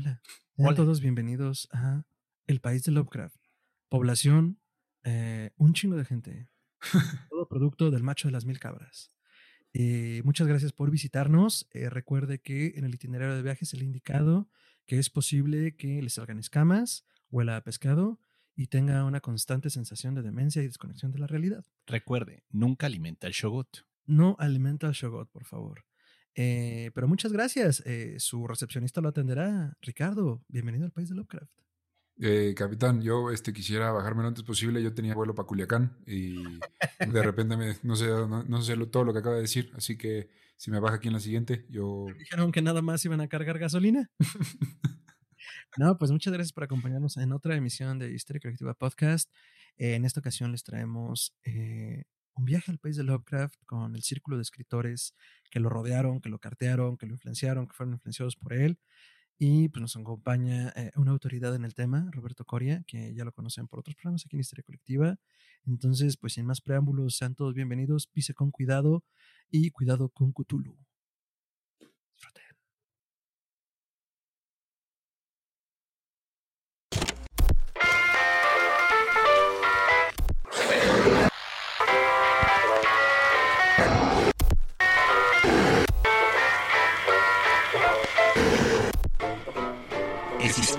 Hola. Hola. todos bienvenidos a El País de Lovecraft. Población, eh, un chingo de gente. Todo producto del macho de las mil cabras. Eh, muchas gracias por visitarnos. Eh, recuerde que en el itinerario de viajes se le ha indicado que es posible que le salgan escamas, huela a pescado y tenga una constante sensación de demencia y desconexión de la realidad. Recuerde, nunca alimenta el shogot. No alimenta el shogot, por favor. Eh, pero muchas gracias. Eh, su recepcionista lo atenderá. Ricardo, bienvenido al país de Lovecraft. Eh, capitán, yo este, quisiera bajarme lo antes posible. Yo tenía vuelo para Culiacán y de repente me, no, sé, no, sé todo lo que acaba de decir. Así que si me baja aquí en la siguiente, yo. Dijeron que nada más iban a cargar gasolina. no, pues muchas gracias por acompañarnos en otra emisión de Historia Colectiva Podcast. en esta ocasión les traemos un viaje al país de Lovecraft con el círculo de escritores que lo rodearon, que lo cartearon, que lo influenciaron, que fueron influenciados por él. Y pues nos acompaña eh, una autoridad en el tema, Roberto Coria, que ya lo conocen por otros programas aquí en Historia Colectiva. Entonces, pues sin más preámbulos, sean todos bienvenidos, pise con cuidado y cuidado con Cthulhu.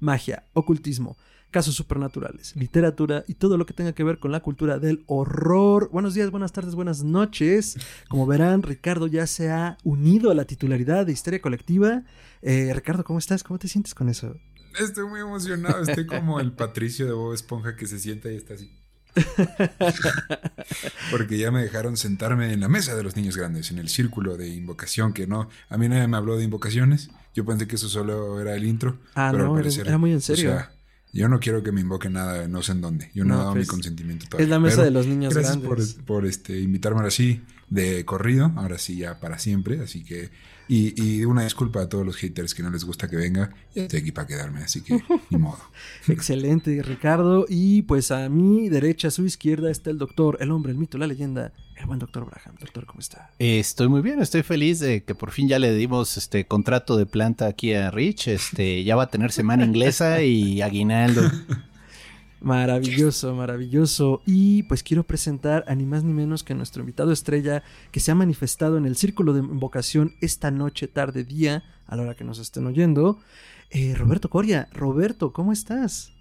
magia, ocultismo, casos supernaturales, literatura y todo lo que tenga que ver con la cultura del horror. Buenos días, buenas tardes, buenas noches. Como verán, Ricardo ya se ha unido a la titularidad de Histeria Colectiva. Eh, Ricardo, ¿cómo estás? ¿Cómo te sientes con eso? Estoy muy emocionado. Estoy como el Patricio de Bob Esponja que se sienta y está así. Porque ya me dejaron sentarme en la mesa de los niños grandes, en el círculo de invocación, que no, a mí nadie me habló de invocaciones. Yo pensé que eso solo era el intro. Ah, pero no, era muy en serio. Yo no quiero que me invoque nada, no sé en dónde. Yo no, he dado mi pues, consentimiento todavía. Es la mesa de los niños gracias grandes. Por, por este, invitarme ahora sí de corrido, ahora sí ya para siempre. Así que y, y, una disculpa a todos los haters que no les gusta que venga. Estoy aquí para quedarme, así que ni modo. Excelente, Ricardo. Y pues a mi derecha, a su izquierda, está el doctor, el hombre, el mito, la leyenda, el buen doctor Braham. Doctor, ¿cómo está? estoy muy bien, estoy feliz de que por fin ya le dimos este contrato de planta aquí a Rich. Este, ya va a tener semana inglesa y aguinaldo. Maravilloso, maravilloso. Y pues quiero presentar a ni más ni menos que nuestro invitado estrella que se ha manifestado en el círculo de invocación esta noche, tarde, día, a la hora que nos estén oyendo. Eh, Roberto Coria. Roberto, ¿cómo estás?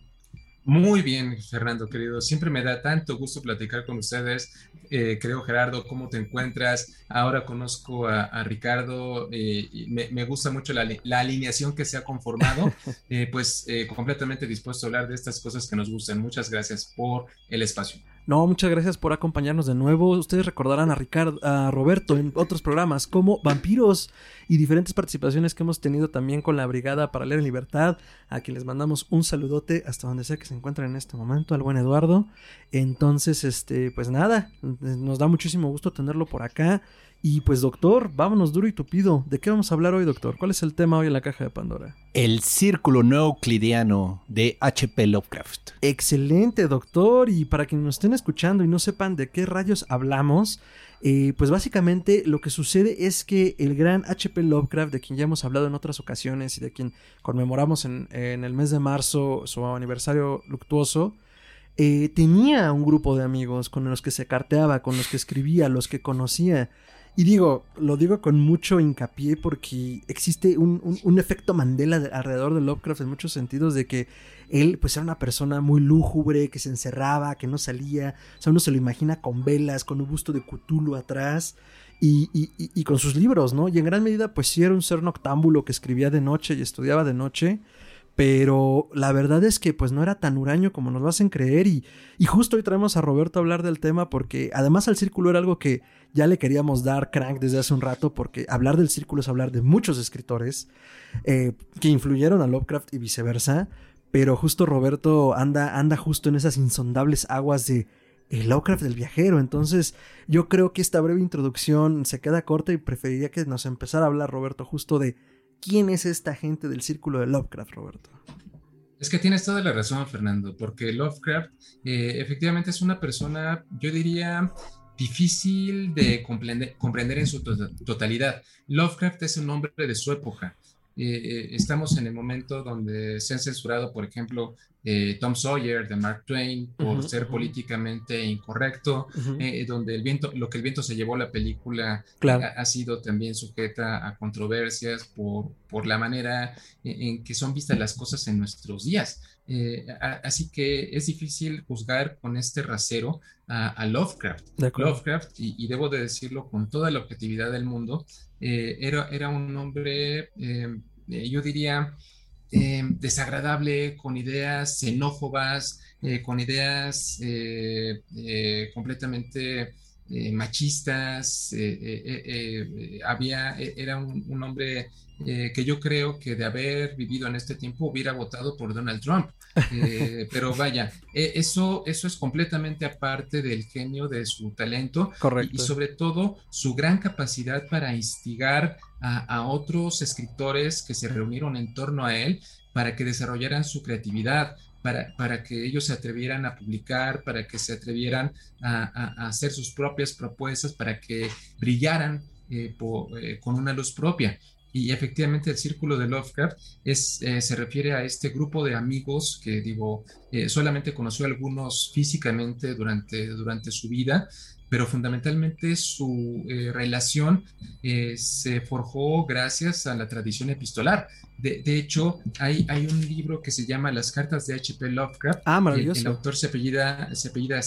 Muy bien, Fernando, querido. Siempre me da tanto gusto platicar con ustedes. Eh, creo, Gerardo, ¿cómo te encuentras? Ahora conozco a, Ricardo eh, y me, gusta mucho la, alineación que se ha conformado. Eh, pues completamente dispuesto a hablar de estas cosas que nos gustan. Muchas gracias por el espacio. No, muchas gracias por acompañarnos de nuevo. Ustedes recordarán a Ricardo, a Roberto en otros programas como Vampiros y diferentes participaciones que hemos tenido también con la Brigada para leer en libertad, a quien les mandamos un saludote hasta donde sea que se encuentren en este momento, al buen Eduardo. Entonces, este, pues nada, nos da muchísimo gusto tenerlo por acá. Y pues doctor, vámonos duro y tupido. ¿De qué vamos a hablar hoy, doctor? ¿Cuál es el tema hoy en la caja de Pandora? El círculo no euclidiano de H.P. Lovecraft. Excelente, doctor. Y para quienes nos estén escuchando y no sepan de qué rayos hablamos, eh, pues básicamente lo que sucede es que el gran H.P. Lovecraft, de quien ya hemos hablado en otras ocasiones y de quien conmemoramos en, el mes de marzo su aniversario luctuoso, eh, tenía un grupo de amigos con los que se carteaba, con los que escribía, los que conocía. Y digo, lo digo con mucho hincapié porque existe un, efecto Mandela alrededor de Lovecraft en muchos sentidos de que él pues era una persona muy lúgubre, que se encerraba, que no salía, o sea, uno se lo imagina con velas, con un busto de Cthulhu atrás y, y, y con sus libros, ¿no? Y en gran medida pues sí era un ser noctámbulo que escribía de noche y estudiaba de noche pero la verdad es que pues no era tan huraño como nos lo hacen creer y, y, justo hoy traemos a Roberto a hablar del tema porque además al círculo era algo que ya le queríamos dar crank desde hace un rato porque hablar del círculo es hablar de muchos escritores eh, que influyeron a Lovecraft y viceversa, pero justo Roberto anda, anda justo en esas insondables aguas de el Lovecraft del viajero. Entonces, yo creo que esta breve introducción se queda corta y preferiría que nos empezara a hablar, Roberto, justo de quién es esta gente del círculo de Lovecraft, Roberto. Es que tienes toda la razón, Fernando, porque Lovecraft eh, efectivamente es una persona, yo diría, difícil de comprender, en su totalidad. Lovecraft es un hombre de su época. Eh, eh, estamos en el momento donde se han censurado, por ejemplo, eh, Tom Sawyer de Mark Twain por ser políticamente incorrecto, donde el viento, lo que el viento se llevó la película ha, sido también sujeta a controversias por, por la manera en, que son vistas las cosas en nuestros días. así que es difícil juzgar con este rasero a, Lovecraft. Lovecraft, y, debo de decirlo con toda la objetividad del mundo, eh, era, era un hombre, eh, eh, yo diría, desagradable, con ideas xenófobas, con ideas completamente machistas. había, era un hombre eh, que yo creo que de haber vivido en este tiempo hubiera votado por Donald Trump. Eh, pero vaya, eso, eso es completamente aparte del genio de su talento Correcto. Y, sobre todo su gran capacidad para instigar a, otros escritores que se reunieron en torno a él para que desarrollaran su creatividad, para, para, que ellos se atrevieran a publicar, para que se atrevieran a, hacer sus propias propuestas, para que brillaran eh, con una luz propia. Y efectivamente el círculo de Lovecraft eh, se refiere a este grupo de amigos que digo, eh, solamente conoció a algunos físicamente durante, durante su vida, pero fundamentalmente su eh, relación se forjó gracias a la tradición epistolar. De, hecho, hay, hay, un libro que se llama Las cartas de H.P. Lovecraft. Ah, maravilloso. El, autor se apellida, se apellida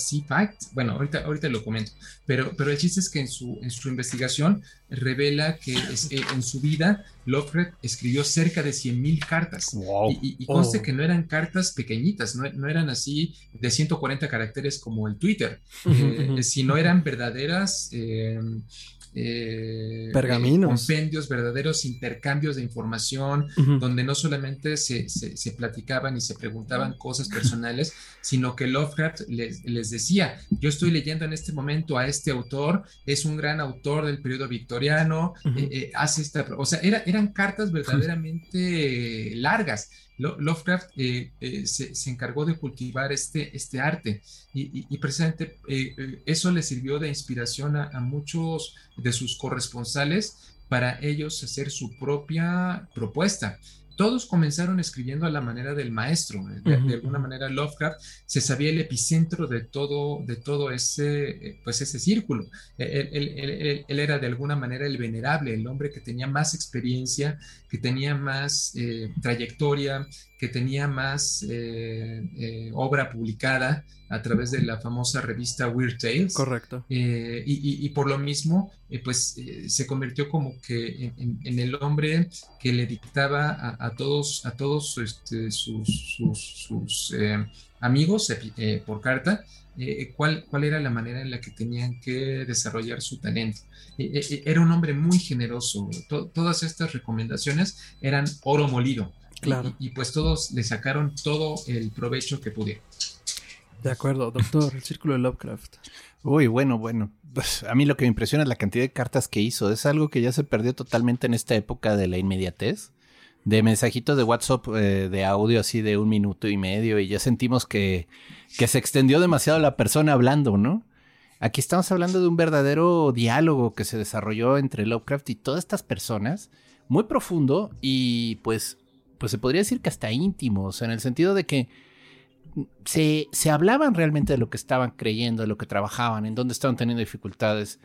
Bueno, ahorita, ahorita lo comento. Pero, pero el chiste es que en su, en su investigación revela que eh, en su vida Lovecraft escribió cerca de 100.000 cartas. Y, conste oh. que no eran cartas pequeñitas, no, no, eran así de 140 caracteres como el Twitter, eh, sino eran verdaderas... Eh, eh, Pergaminos. compendios, verdaderos intercambios de información, donde no solamente se, se, platicaban y se preguntaban cosas personales, sino que Lovecraft les, les, decía, yo estoy leyendo en este momento a este autor, es un gran autor del periodo victoriano, eh, eh, hace esta, o sea, era, eran cartas verdaderamente largas. Lovecraft eh, eh, se, encargó de cultivar este, este arte y, precisamente eh, eso le sirvió de inspiración a, muchos de sus corresponsales para ellos hacer su propia propuesta todos comenzaron escribiendo a la manera del maestro. De, alguna manera, Lovecraft se sabía el epicentro de todo, de todo ese, pues ese círculo. Él, era de alguna manera el venerable, el hombre que tenía más experiencia, que tenía más eh, trayectoria, que tenía más eh, eh, obra publicada a través de la famosa revista Weird Tales. Correcto. y, por lo mismo, pues se convirtió como que en, el hombre que le dictaba a, todos, a todos este, sus, sus, amigos por carta cuál, cuál era la manera en la que tenían que desarrollar su talento. era un hombre muy generoso. todas estas recomendaciones eran oro molido. Claro. Y, pues todos le sacaron todo el provecho que pudieron. De acuerdo, doctor, el círculo de Lovecraft. Uy, bueno, bueno. Pues, a mí lo que me impresiona es la cantidad de cartas que hizo. Es algo que ya se perdió totalmente en esta época de la inmediatez. De mensajitos de WhatsApp eh, de audio así de un minuto y medio y ya sentimos que, que se extendió demasiado la persona hablando, ¿no? Aquí estamos hablando de un verdadero diálogo que se desarrolló entre Lovecraft y todas estas personas, muy profundo y pues pues se podría decir que hasta íntimos, en el sentido de que se, se hablaban realmente de lo que estaban creyendo, de lo que trabajaban, en dónde estaban teniendo dificultades.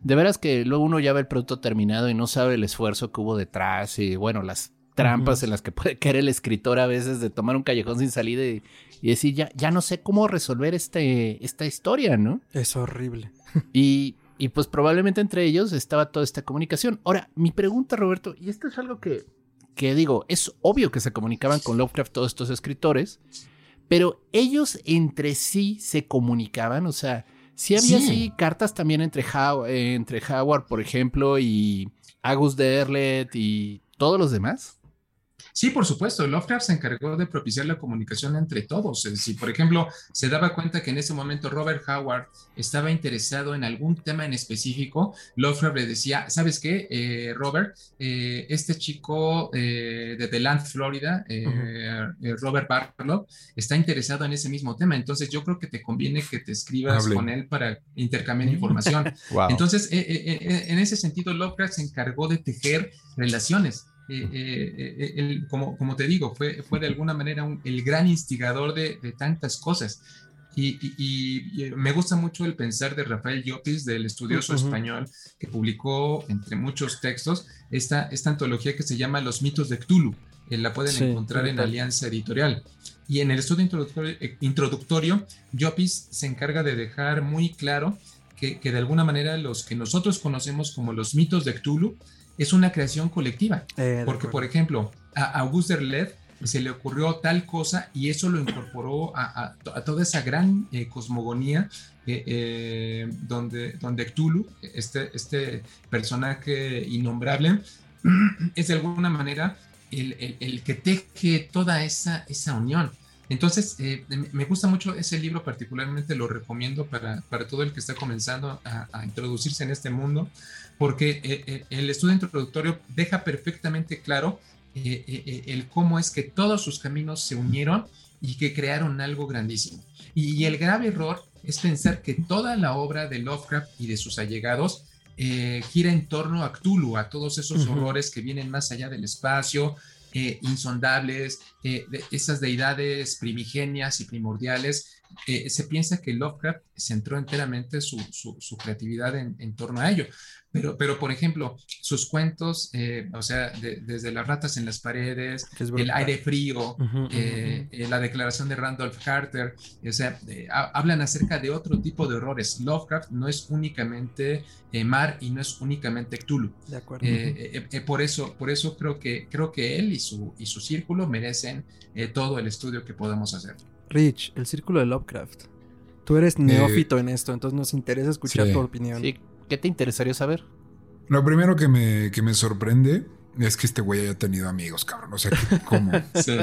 De veras que luego uno ya ve el producto terminado y no sabe el esfuerzo que hubo detrás y bueno, las trampas en las que puede caer el escritor a veces de tomar un callejón sin salida y, decir, ya, ya no sé cómo resolver este, esta historia, ¿no? Es horrible. Y, y pues probablemente entre ellos estaba toda esta comunicación. Ahora, mi pregunta, Roberto, y esto es algo que que digo, es obvio que se comunicaban con Lovecraft todos estos escritores, pero ellos entre sí se comunicaban, o sea, sí había sí, cartas también entre, entre Howard, por ejemplo, y Agus Derlet y todos los demás. Sí, por supuesto, Lovecraft se encargó de propiciar la comunicación entre todos. Si, por ejemplo, se daba cuenta que en ese momento Robert Howard estaba interesado en algún tema en específico, Lovecraft le decía, ¿sabes qué, eh, Robert? Eh, este chico eh, de The Land, Florida, Robert Barlow, está interesado en ese mismo tema. Entonces, yo creo que te conviene que te escribas con él para intercambiar información. Entonces, en ese sentido, Lovecraft se encargó de tejer relaciones. Eh, eh, eh, como, como te digo, fue, fue de alguna manera el gran instigador de, tantas cosas. Y, me gusta mucho el pensar de Rafael Llopis, del estudioso español, que publicó, entre muchos textos, esta, esta antología que se llama Los mitos de Cthulhu. la pueden encontrar en Alianza Editorial. Y en el estudio introductorio, introductorio Llopis se encarga de dejar muy claro que, que, de alguna manera los que nosotros conocemos como los mitos de Cthulhu es una creación colectiva. Eh, porque, por ejemplo, a Auguste Derleth se le ocurrió tal cosa y eso lo incorporó a, toda esa gran eh, cosmogonía eh, donde, donde Cthulhu, este, este personaje innombrable, es de alguna manera el, el, que teje toda esa, esa unión. Entonces, me gusta mucho ese libro, particularmente lo recomiendo para, para todo el que está comenzando a, a, introducirse en este mundo, porque eh, eh, el estudio introductorio deja perfectamente claro eh, el cómo es que todos sus caminos se unieron y que crearon algo grandísimo. Y, el grave error es pensar que toda la obra de Lovecraft y de sus allegados gira en torno a Cthulhu, a todos esos horrores que vienen más allá del espacio, insondables, esas deidades primigenias y primordiales. se piensa que Lovecraft centró enteramente su, creatividad en, torno a ello. Pero, pero por ejemplo, sus cuentos, eh, o sea, desde las ratas en las paredes, el aire frío, eh, eh, la declaración de Randolph Carter, o sea, hablan acerca de otro tipo de horrores. Lovecraft no es únicamente mar y no es únicamente Cthulhu. De acuerdo. por, eso, por eso creo que, creo que él y su, y su círculo merecen todo el estudio que podemos hacer. Rich, el círculo de Lovecraft. Tú eres neófito en esto, entonces nos interesa escuchar tu opinión. Sí, ¿Qué te interesaría saber? Lo primero que me, que me sorprende es que este güey haya tenido amigos, cabrón. O sea, ¿cómo? sí.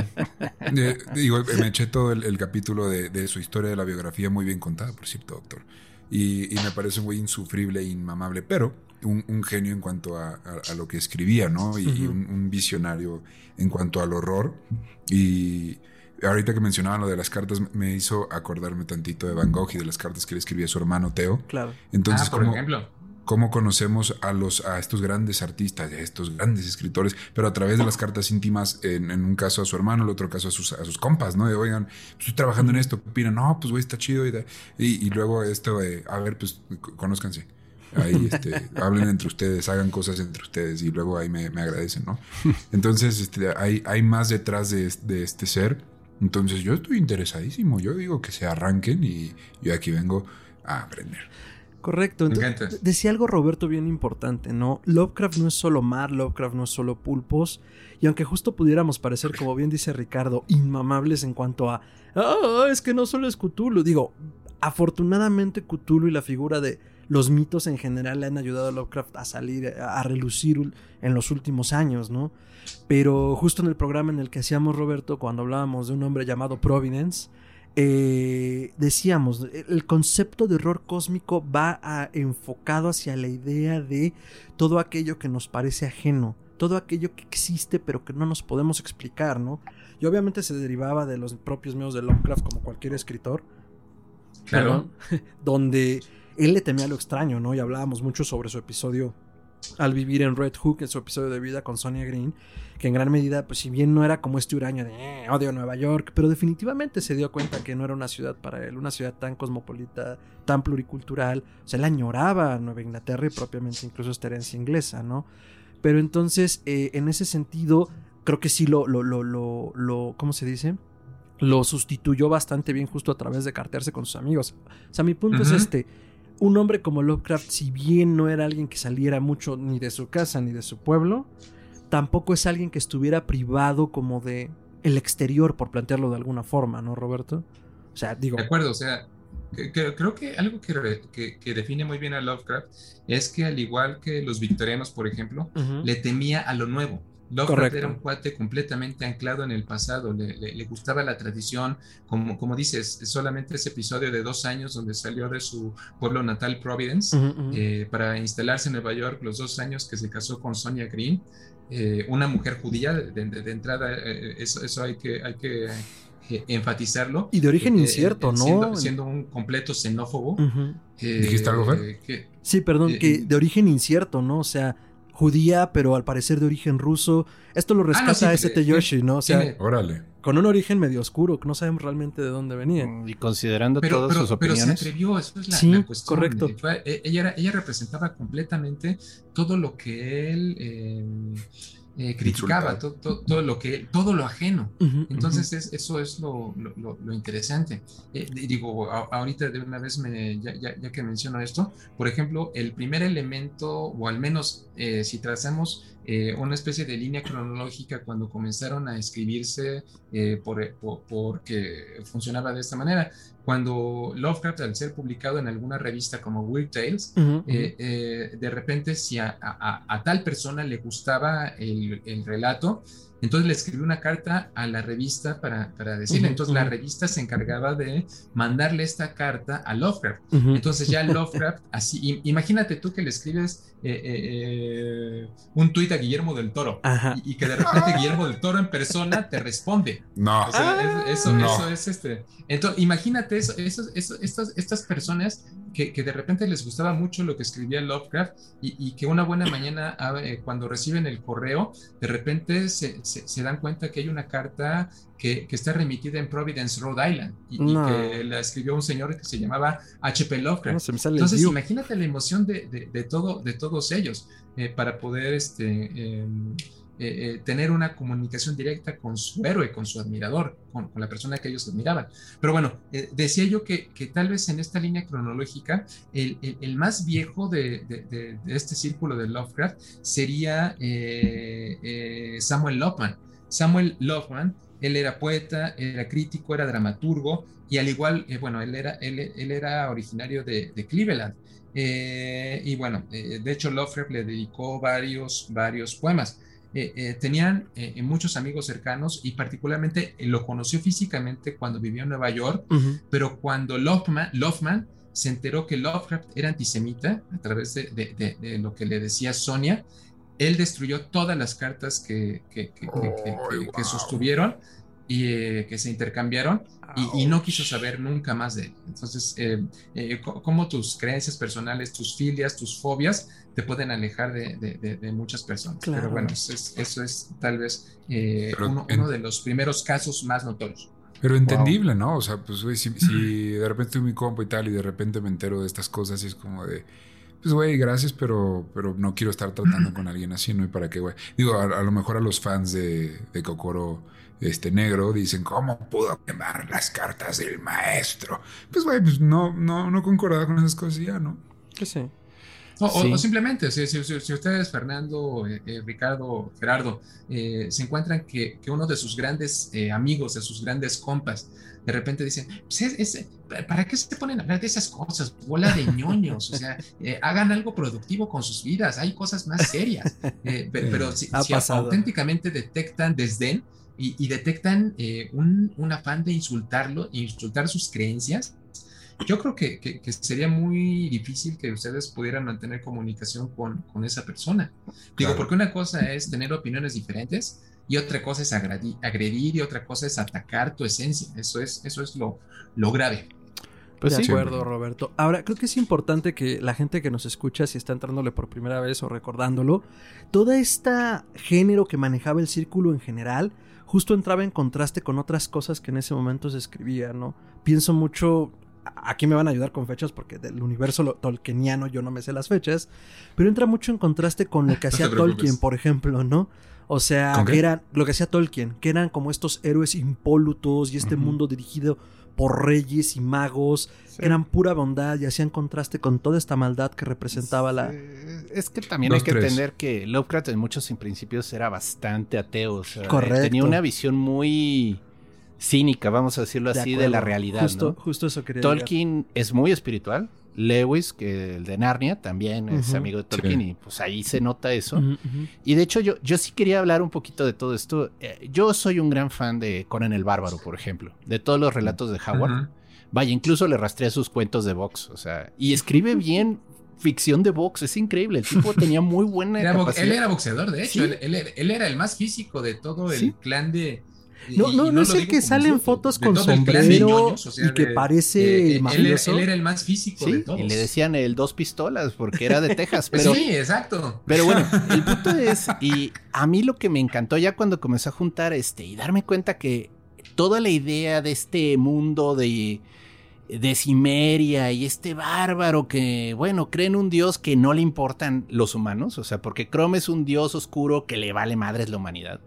digo, me eché todo el, capítulo de, su historia de la biografía muy bien contada, por cierto, doctor. Y, me parece un güey insufrible e inmamable, pero un, genio en cuanto a, lo que escribía, ¿no? Y, un, visionario en cuanto al horror. Y ahorita que mencionaban lo de las cartas, me hizo acordarme tantito de Van Gogh y de las cartas que le escribía a su hermano Teo. Claro. Entonces, ah, por ejemplo cómo conocemos a, los, a estos grandes artistas, a estos grandes escritores, pero a través de las cartas íntimas, en, un caso a su hermano, en el otro caso a sus, a sus compas, ¿no? De, oigan, estoy trabajando en esto, opinan, no, pues güey, está chido. Y, y, luego esto de, a ver, pues conózcanse. Ahí este, hablen entre ustedes, hagan cosas entre ustedes y luego ahí me, agradecen, ¿no? Entonces, este, hay, hay más detrás de, de este ser. Entonces, yo estoy interesadísimo. Yo digo que se arranquen y yo aquí vengo a aprender. Correcto. decía algo Roberto bien importante, ¿no? Lovecraft no es solo mar, Lovecraft no es solo pulpos. Y aunque justo pudiéramos parecer, como bien dice Ricardo, inmamables en cuanto a. Ah, es que no solo es Cthulhu. Digo, afortunadamente Cthulhu y la figura de los mitos en general le han ayudado a Lovecraft a salir, a relucir en los últimos años, ¿no? Pero justo en el programa en el que hacíamos Roberto, cuando hablábamos de un hombre llamado Providence, eh, decíamos, el concepto de horror cósmico va enfocado hacia la idea de todo aquello que nos parece ajeno, todo aquello que existe pero que no nos podemos explicar, ¿no? Y obviamente se derivaba de los propios medios de Lovecraft como cualquier escritor, claro. donde él le temía lo extraño, ¿no? Y hablábamos mucho sobre su episodio al vivir en Red Hook, en su episodio de vida con Sonia Green, que en gran medida, pues si bien no era como este huraño de eh, odio Nueva York, pero definitivamente se dio cuenta que no era una ciudad para él, una ciudad tan cosmopolita, tan pluricultural, o sea, él añoraba a Nueva Inglaterra y propiamente incluso esta herencia inglesa, ¿no? Pero entonces, eh, en ese sentido, creo que sí lo, lo, lo, lo, lo ¿cómo se dice? Lo sustituyó bastante bien justo a través de cartearse con sus amigos. O sea, mi punto es este un hombre como Lovecraft, si bien no era alguien que saliera mucho ni de su casa ni de su pueblo, tampoco es alguien que estuviera privado como de el exterior, por plantearlo de alguna forma, ¿no, Roberto? O sea, digo. De acuerdo, o sea, creo que algo que, que, define muy bien a Lovecraft es que, al igual que los victorianos, por ejemplo, le temía a lo nuevo. Lovecraft era un cuate completamente anclado en el pasado, le, gustaba la tradición, como, como dices, solamente ese episodio de dos años donde salió de su pueblo natal Providence eh, para instalarse en Nueva York, los dos años que se casó con Sonia Green, eh, una mujer judía, de, entrada, eh, eso, eso hay que... Hay que enfatizarlo. Y de origen incierto, ¿no? Siendo, un completo xenófobo. ¿Dijiste algo, Sí, perdón, que de origen incierto, ¿no? O sea, judía, pero al parecer de origen ruso. Esto lo ah, rescata ese Yoshi, ¿no? O sea, órale. Con un origen medio oscuro, que no sabemos realmente de dónde venía. Y considerando todas sus opiniones. Pero se atrevió, eso es la, sí, cuestión. correcto. Eh, ella, ella representaba completamente todo lo que él... Eh, eh, criticaba todo, lo que todo lo ajeno. Entonces eso es lo, interesante. Eh, digo, ahorita de una vez me, ya, que menciono esto, por ejemplo, el primer elemento, o al menos eh, si trazamos una especie de línea cronológica cuando comenzaron a escribirse por, porque funcionaba de esta manera. Cuando Lovecraft, al ser publicado en alguna revista como Weird Tales, de repente si a, tal persona le gustaba el, el relato, entonces le escribió una carta a la revista para, para decirle. Entonces la revista se encargaba de mandarle esta carta a Lovecraft. Entonces ya Lovecraft, así, imagínate tú que le escribes eh, eh, un tuit a Guillermo del Toro y, que de repente Guillermo del Toro en persona te responde. No. eso, eso, es este. Entonces imagínate eso, estas, estas personas que, que, de repente les gustaba mucho lo que escribía Lovecraft y, que una buena mañana eh, cuando reciben el correo, de repente se se, dan cuenta que hay una carta que, está remitida en Providence, Rhode Island, y, que la escribió un señor que se llamaba H.P. Lovecraft. Entonces, imagínate la emoción de, todo, de todos ellos eh, para poder este, em, eh, eh, tener una comunicación directa con su héroe, con su admirador, con, la persona que ellos admiraban. Pero bueno, decía yo que, tal vez en esta línea cronológica, el, más viejo de, este círculo de Lovecraft sería Samuel Loveman. Samuel Loveman él era poeta, era crítico, era dramaturgo y al igual, eh, bueno, él era, él, era originario de, Cleveland. Eh, y bueno, eh, de hecho Lovecraft le dedicó varios, varios poemas. Tenían muchos amigos cercanos y particularmente lo conoció físicamente cuando vivió en Nueva York, pero cuando Loveman, se enteró que Lovecraft era antisemita a través de lo que le decía Sonia, él destruyó todas las cartas que, que, sostuvieron y eh, que se intercambiaron y, no quiso saber nunca más de él. Entonces, eh, eh cómo tus creencias personales, tus filias, tus fobias te pueden alejar de, muchas personas. Pero bueno, eso es, tal vez eh, uno, de los primeros casos más notorios. Pero entendible, ¿no? O sea, pues si, si de repente estoy mi compa y tal y de repente me entero de estas cosas y es como de pues, güey, gracias, pero, pero no quiero estar tratando con alguien así, ¿no? ¿Y para qué, güey? Digo, a, lo mejor a los fans de, de Kokoro este negro dicen, ¿cómo pudo quemar las cartas del maestro? Pues, güey, pues no, no, no concordaba con esas cosas ya, ¿no? Que sí. O, simplemente, si, ustedes, Fernando, eh, eh, Ricardo, Gerardo, eh, se encuentran que, uno de sus grandes amigos, de sus grandes compas, de repente dicen, pues ¿para qué se ponen a hablar de esas cosas? Bola de ñoños, o sea, hagan algo productivo con sus vidas, hay cosas más serias. pero si, auténticamente detectan desdén y, detectan un, un afán de insultarlo, insultar sus creencias, yo creo que, sería muy difícil que ustedes pudieran mantener comunicación con, esa persona. Digo, porque una cosa es tener opiniones diferentes y otra cosa es agredir, y otra cosa es atacar tu esencia. Eso es, eso es lo, lo grave. Pues de acuerdo, Roberto. Ahora, creo que es importante que la gente que nos escucha, si está entrándole por primera vez o recordándolo, todo este género que manejaba el círculo en general, justo entraba en contraste con otras cosas que en ese momento se escribían, ¿no? Pienso mucho aquí me van a ayudar con fechas porque del universo tolkieniano yo no me sé las fechas, pero entra mucho en contraste con lo que hacía Tolkien, por ejemplo, ¿no? O sea, que eran lo que hacía Tolkien, que eran como estos héroes impolutos y este mundo dirigido por reyes y magos, que eran pura bondad y hacían contraste con toda esta maldad que representaba la... Es que también hay que entender que Lovecraft en muchos principios era bastante ateo, Correcto. tenía una visión muy cínica, vamos a decirlo así, de la realidad. Justo, justo eso quería Tolkien es muy espiritual, Lewis, que el de Narnia, también es amigo de Tolkien, Sí. y pues ahí se nota eso. Y de hecho, yo, yo sí quería hablar un poquito de todo esto. Eh, yo soy un gran fan de Conan el Bárbaro, por ejemplo, de todos los relatos de Howard. Vaya, incluso le rastreé sus cuentos de Vox, o sea, y escribe bien ficción de Vox, es increíble. El tipo tenía muy buena Era capacidad. él era boxeador, de hecho. Sí. Él, él era- él era el más físico de todo el Sí. clan de. No, no, no es el que sale en fotos de con de sombrero ñoños, o sea, y que de- parece eh, él, era- mafioso. él era el más físico de Sí, todos. y le decían el dos pistolas porque era de Texas, pero sí, exacto. Pero bueno, el punto es, y a mí lo que me encantó ya cuando comencé a juntar este y darme cuenta que toda la idea de este mundo de, de Cimeria y este bárbaro que, bueno, creen un dios que no le importan los humanos, o sea, porque Chrome es un dios oscuro que le vale madres la humanidad.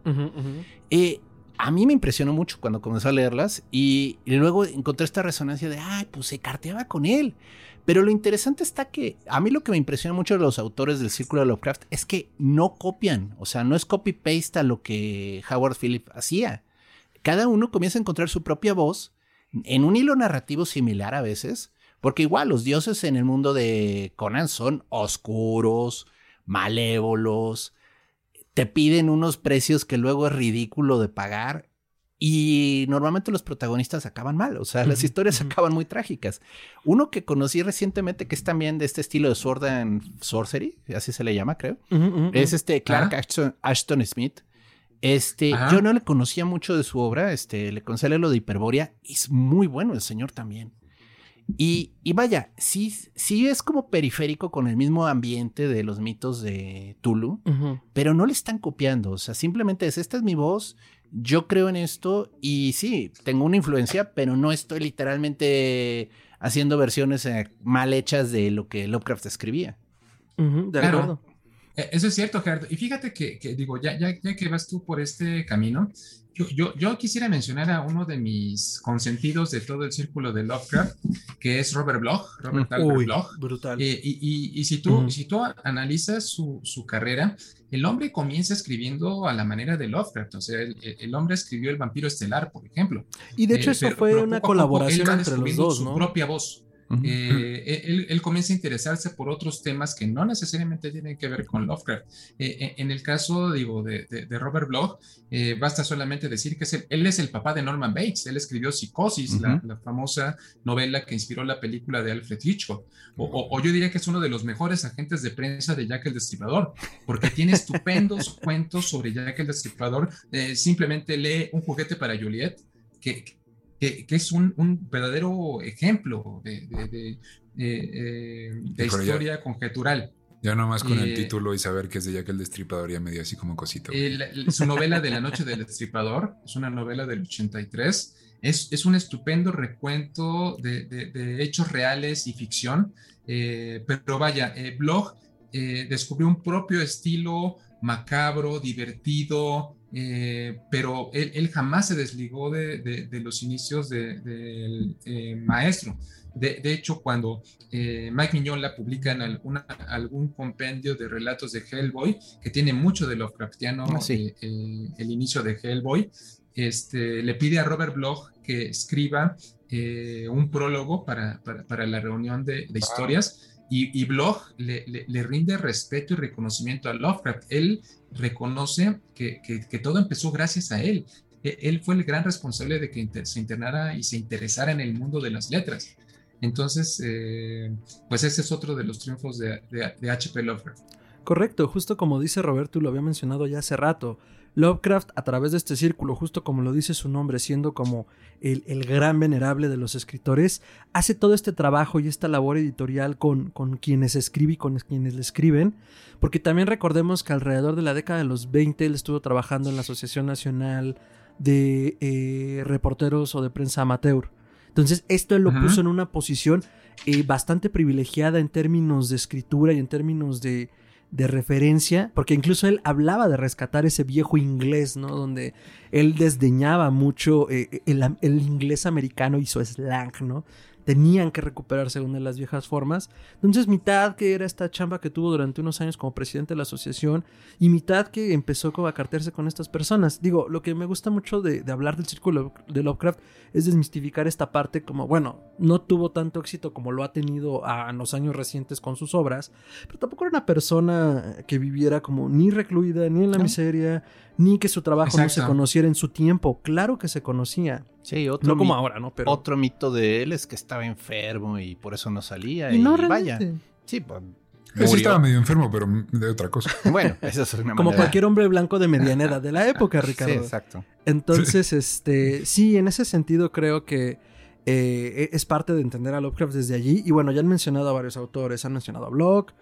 Eh, a mí me impresionó mucho cuando comencé a leerlas y, y luego encontré esta resonancia de, ay, pues se carteaba con él. Pero lo interesante está que a mí lo que me impresiona mucho de los autores del Círculo de Lovecraft es que no copian, o sea, no es copy-paste a lo que Howard Phillips hacía. Cada uno comienza a encontrar su propia voz en un hilo narrativo similar a veces, porque igual los dioses en el mundo de Conan son oscuros, malévolos, te piden unos precios que luego es ridículo de pagar y normalmente los protagonistas acaban mal, o sea, las historias acaban muy trágicas. Uno que conocí recientemente que es también de este estilo de Sword and Sorcery, así se le llama, creo, es este Clark. Ashton, Ashton Smith. Este, Ajá. yo no le conocía mucho de su obra, este, le leer lo de Hiperbórea, es muy bueno el señor también. Y, y vaya, sí, sí es como periférico con el mismo ambiente de los mitos de Tulu, pero no le están copiando. O sea, simplemente es, esta es mi voz, yo creo en esto y sí, tengo una influencia, pero no estoy literalmente haciendo versiones eh, mal hechas de lo que Lovecraft escribía. De acuerdo. Eso es cierto, Gerardo. Y fíjate que, que digo, ya, ya, ya que vas tú por este camino, yo, yo, yo quisiera mencionar a uno de mis consentidos de todo el círculo de Lovecraft, que es Robert Bloch, Robert Uy, Bloch. brutal. Eh, y, y- y si tú, si tú analizas su, su carrera, el hombre comienza escribiendo a la manera de Lovecraft. O sea, el, el hombre escribió El vampiro estelar, por ejemplo. y de hecho Eh, eso pero- fue pero una colaboración entre los dos, su ¿no? propia voz. Eh, él, él comienza a interesarse por otros temas que no necesariamente tienen que ver con Lovecraft. Eh, eh, en el caso, digo, de, de- de Robert Bloch, eh, basta solamente decir que es el- él es el papá de Norman Bates. Él escribió Psicosis, la, famosa novela que inspiró la película de Alfred Hitchcock. O, o- o yo diría que es uno de los mejores agentes de prensa de Jack el Destripador, porque tiene estupendos cuentos sobre Jack el Destripador. Simplemente lee Un juguete para Juliet, que, que, que es un, un verdadero ejemplo de, de- de- de, eh, de ya- historia conjetural. Ya nomás con el Eh, título y saber que es de Jack el Destripador ya me dio así como cosita. El- el- su novela de la noche del destripador es una novela del 83. Es, es un estupendo recuento de, de- de hechos reales y ficción. eh, pero vaya, eh, Bloch eh, descubrió un propio estilo macabro, divertido, eh, pero él, él jamás se desligó de, de- de los inicios de- del eh, maestro. De, de hecho, cuando eh, Mike Mignola publica en alguna- algún compendio de relatos de Hellboy, que tiene mucho de Lovecraftiano, Ah, sí. eh, eh, el inicio de Hellboy, este, le pide a Robert Bloch que escriba eh, un prólogo para, para- para la reunión de, de historias. Y, y Bloch le, rinde respeto y reconocimiento a Lovecraft. Él reconoce que, todo empezó gracias a él. E- Él fue el gran responsable de que se internara y se interesara en el mundo de las letras. Entonces, eh, pues ese es otro de los triunfos de, de- de H.P. Lovecraft. Correcto, justo como dice Roberto, lo había mencionado ya hace rato. Lovecraft, a través de este círculo, justo como lo dice su nombre, siendo como el, el gran venerable de los escritores, hace todo este trabajo y esta labor editorial con, con quienes escribe y con quienes le escriben, porque también recordemos que alrededor de la década de los 20 él estuvo trabajando en la Asociación Nacional de eh, Reporteros o de Prensa Amateur. Entonces, esto él lo Ajá. puso en una posición eh, bastante privilegiada en términos de escritura y en términos de, de referencia, porque incluso él hablaba de rescatar ese viejo inglés, ¿no? Donde él desdeñaba mucho eh, el, el inglés americano y su slang, ¿no? Tenían que recuperarse una de las viejas formas. Entonces, mitad que era esta chamba que tuvo durante unos años como presidente de la asociación y mitad que empezó como a cartearse con estas personas. Digo, lo que me gusta mucho de, hablar del círculo de Lovecraft es desmistificar esta parte como, bueno, no tuvo tanto éxito como lo ha tenido en los años recientes con sus obras, pero tampoco era una persona que viviera como ni recluida, ni en la miseria, ni que su trabajo no se conociera en su tiempo. Claro que se conocía. Sí, otro no como ahora, ¿no? Pero... Otro mito de él es que estaba enfermo y por eso no salía. Y, no vaya. Sí, pues. Sí estaba medio enfermo, pero de otra cosa. Bueno, eso es una Como cualquier hombre blanco de mediana edad de la época, Ricardo. Sí, exacto. Entonces, este, sí, en ese sentido creo que eh, es parte de entender a Lovecraft desde allí. Y bueno, ya han mencionado a varios autores, han mencionado a Block,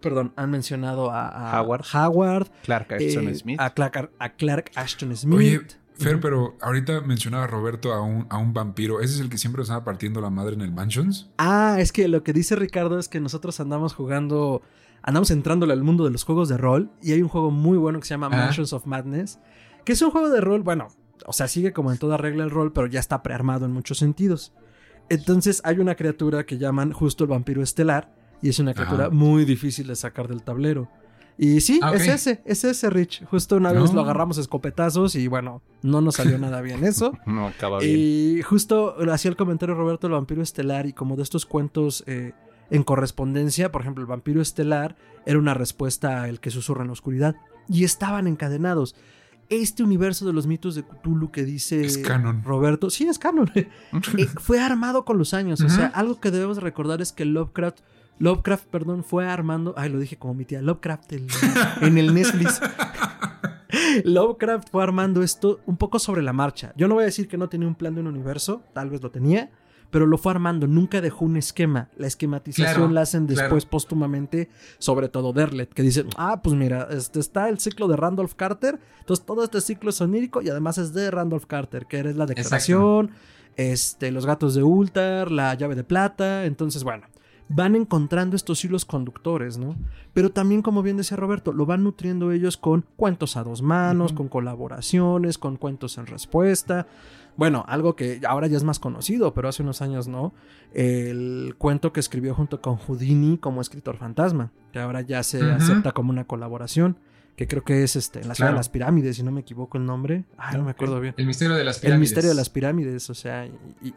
perdón, han mencionado a, Howard, Howard, Clark Ashton eh, Smith. A Clark, a Clark Ashton Smith. Oye, Fer, pero ahorita mencionaba Roberto a un, a un vampiro. ¿Ese es el que siempre estaba partiendo la madre en el Mansions? Ah, es que lo que dice Ricardo es que nosotros andamos jugando, andamos entrándole al mundo de los juegos de rol y hay un juego muy bueno que se llama ah. Mansions of Madness, que es un juego de rol, bueno, o sea, sigue como en toda regla el rol, pero ya está prearmado en muchos sentidos. Entonces hay una criatura que llaman justo el vampiro estelar, y es una criatura muy difícil de sacar del tablero. Y sí, ah, es ese, es ese Rich. Justo una vez lo agarramos escopetazos y bueno, no nos salió nada bien eso. no acaba bien. Y justo hacía el comentario Roberto el vampiro estelar y como de estos cuentos eh, en correspondencia, por ejemplo, el vampiro estelar era una respuesta al que susurra en la oscuridad y estaban encadenados. Este universo de los mitos de Cthulhu que dice Roberto, sí es canon, eh, fue armado con los años. O sea, algo que debemos recordar es que Lovecraft Lovecraft, perdón, fue armando. Ay, lo dije como mi tía. Lovecraft en el Netflix. Lovecraft fue armando esto un poco sobre la marcha. Yo no voy a decir que no tenía un plan de un universo, tal vez lo tenía, pero lo fue armando, nunca dejó un esquema. La esquematización la hacen después póstumamente, sobre todo Derlet, que dice, ah, pues mira, este está el ciclo de Randolph Carter, entonces todo este ciclo es onírico y además es de Randolph Carter, que es la declaración, este, los gatos de Ultar, la llave de plata, entonces bueno van encontrando estos hilos conductores, ¿no? Pero también, como bien decía Roberto, lo van nutriendo ellos con cuentos a dos manos, con colaboraciones, con cuentos en respuesta. Bueno, algo que ahora ya es más conocido, pero hace unos años no. El cuento que escribió junto con Houdini como escritor fantasma, que ahora ya se acepta como una colaboración que creo que es este, en la ciudad de las pirámides, si no me equivoco el nombre. Ay, no me acuerdo bien. El misterio de las pirámides. El misterio de las pirámides, o sea,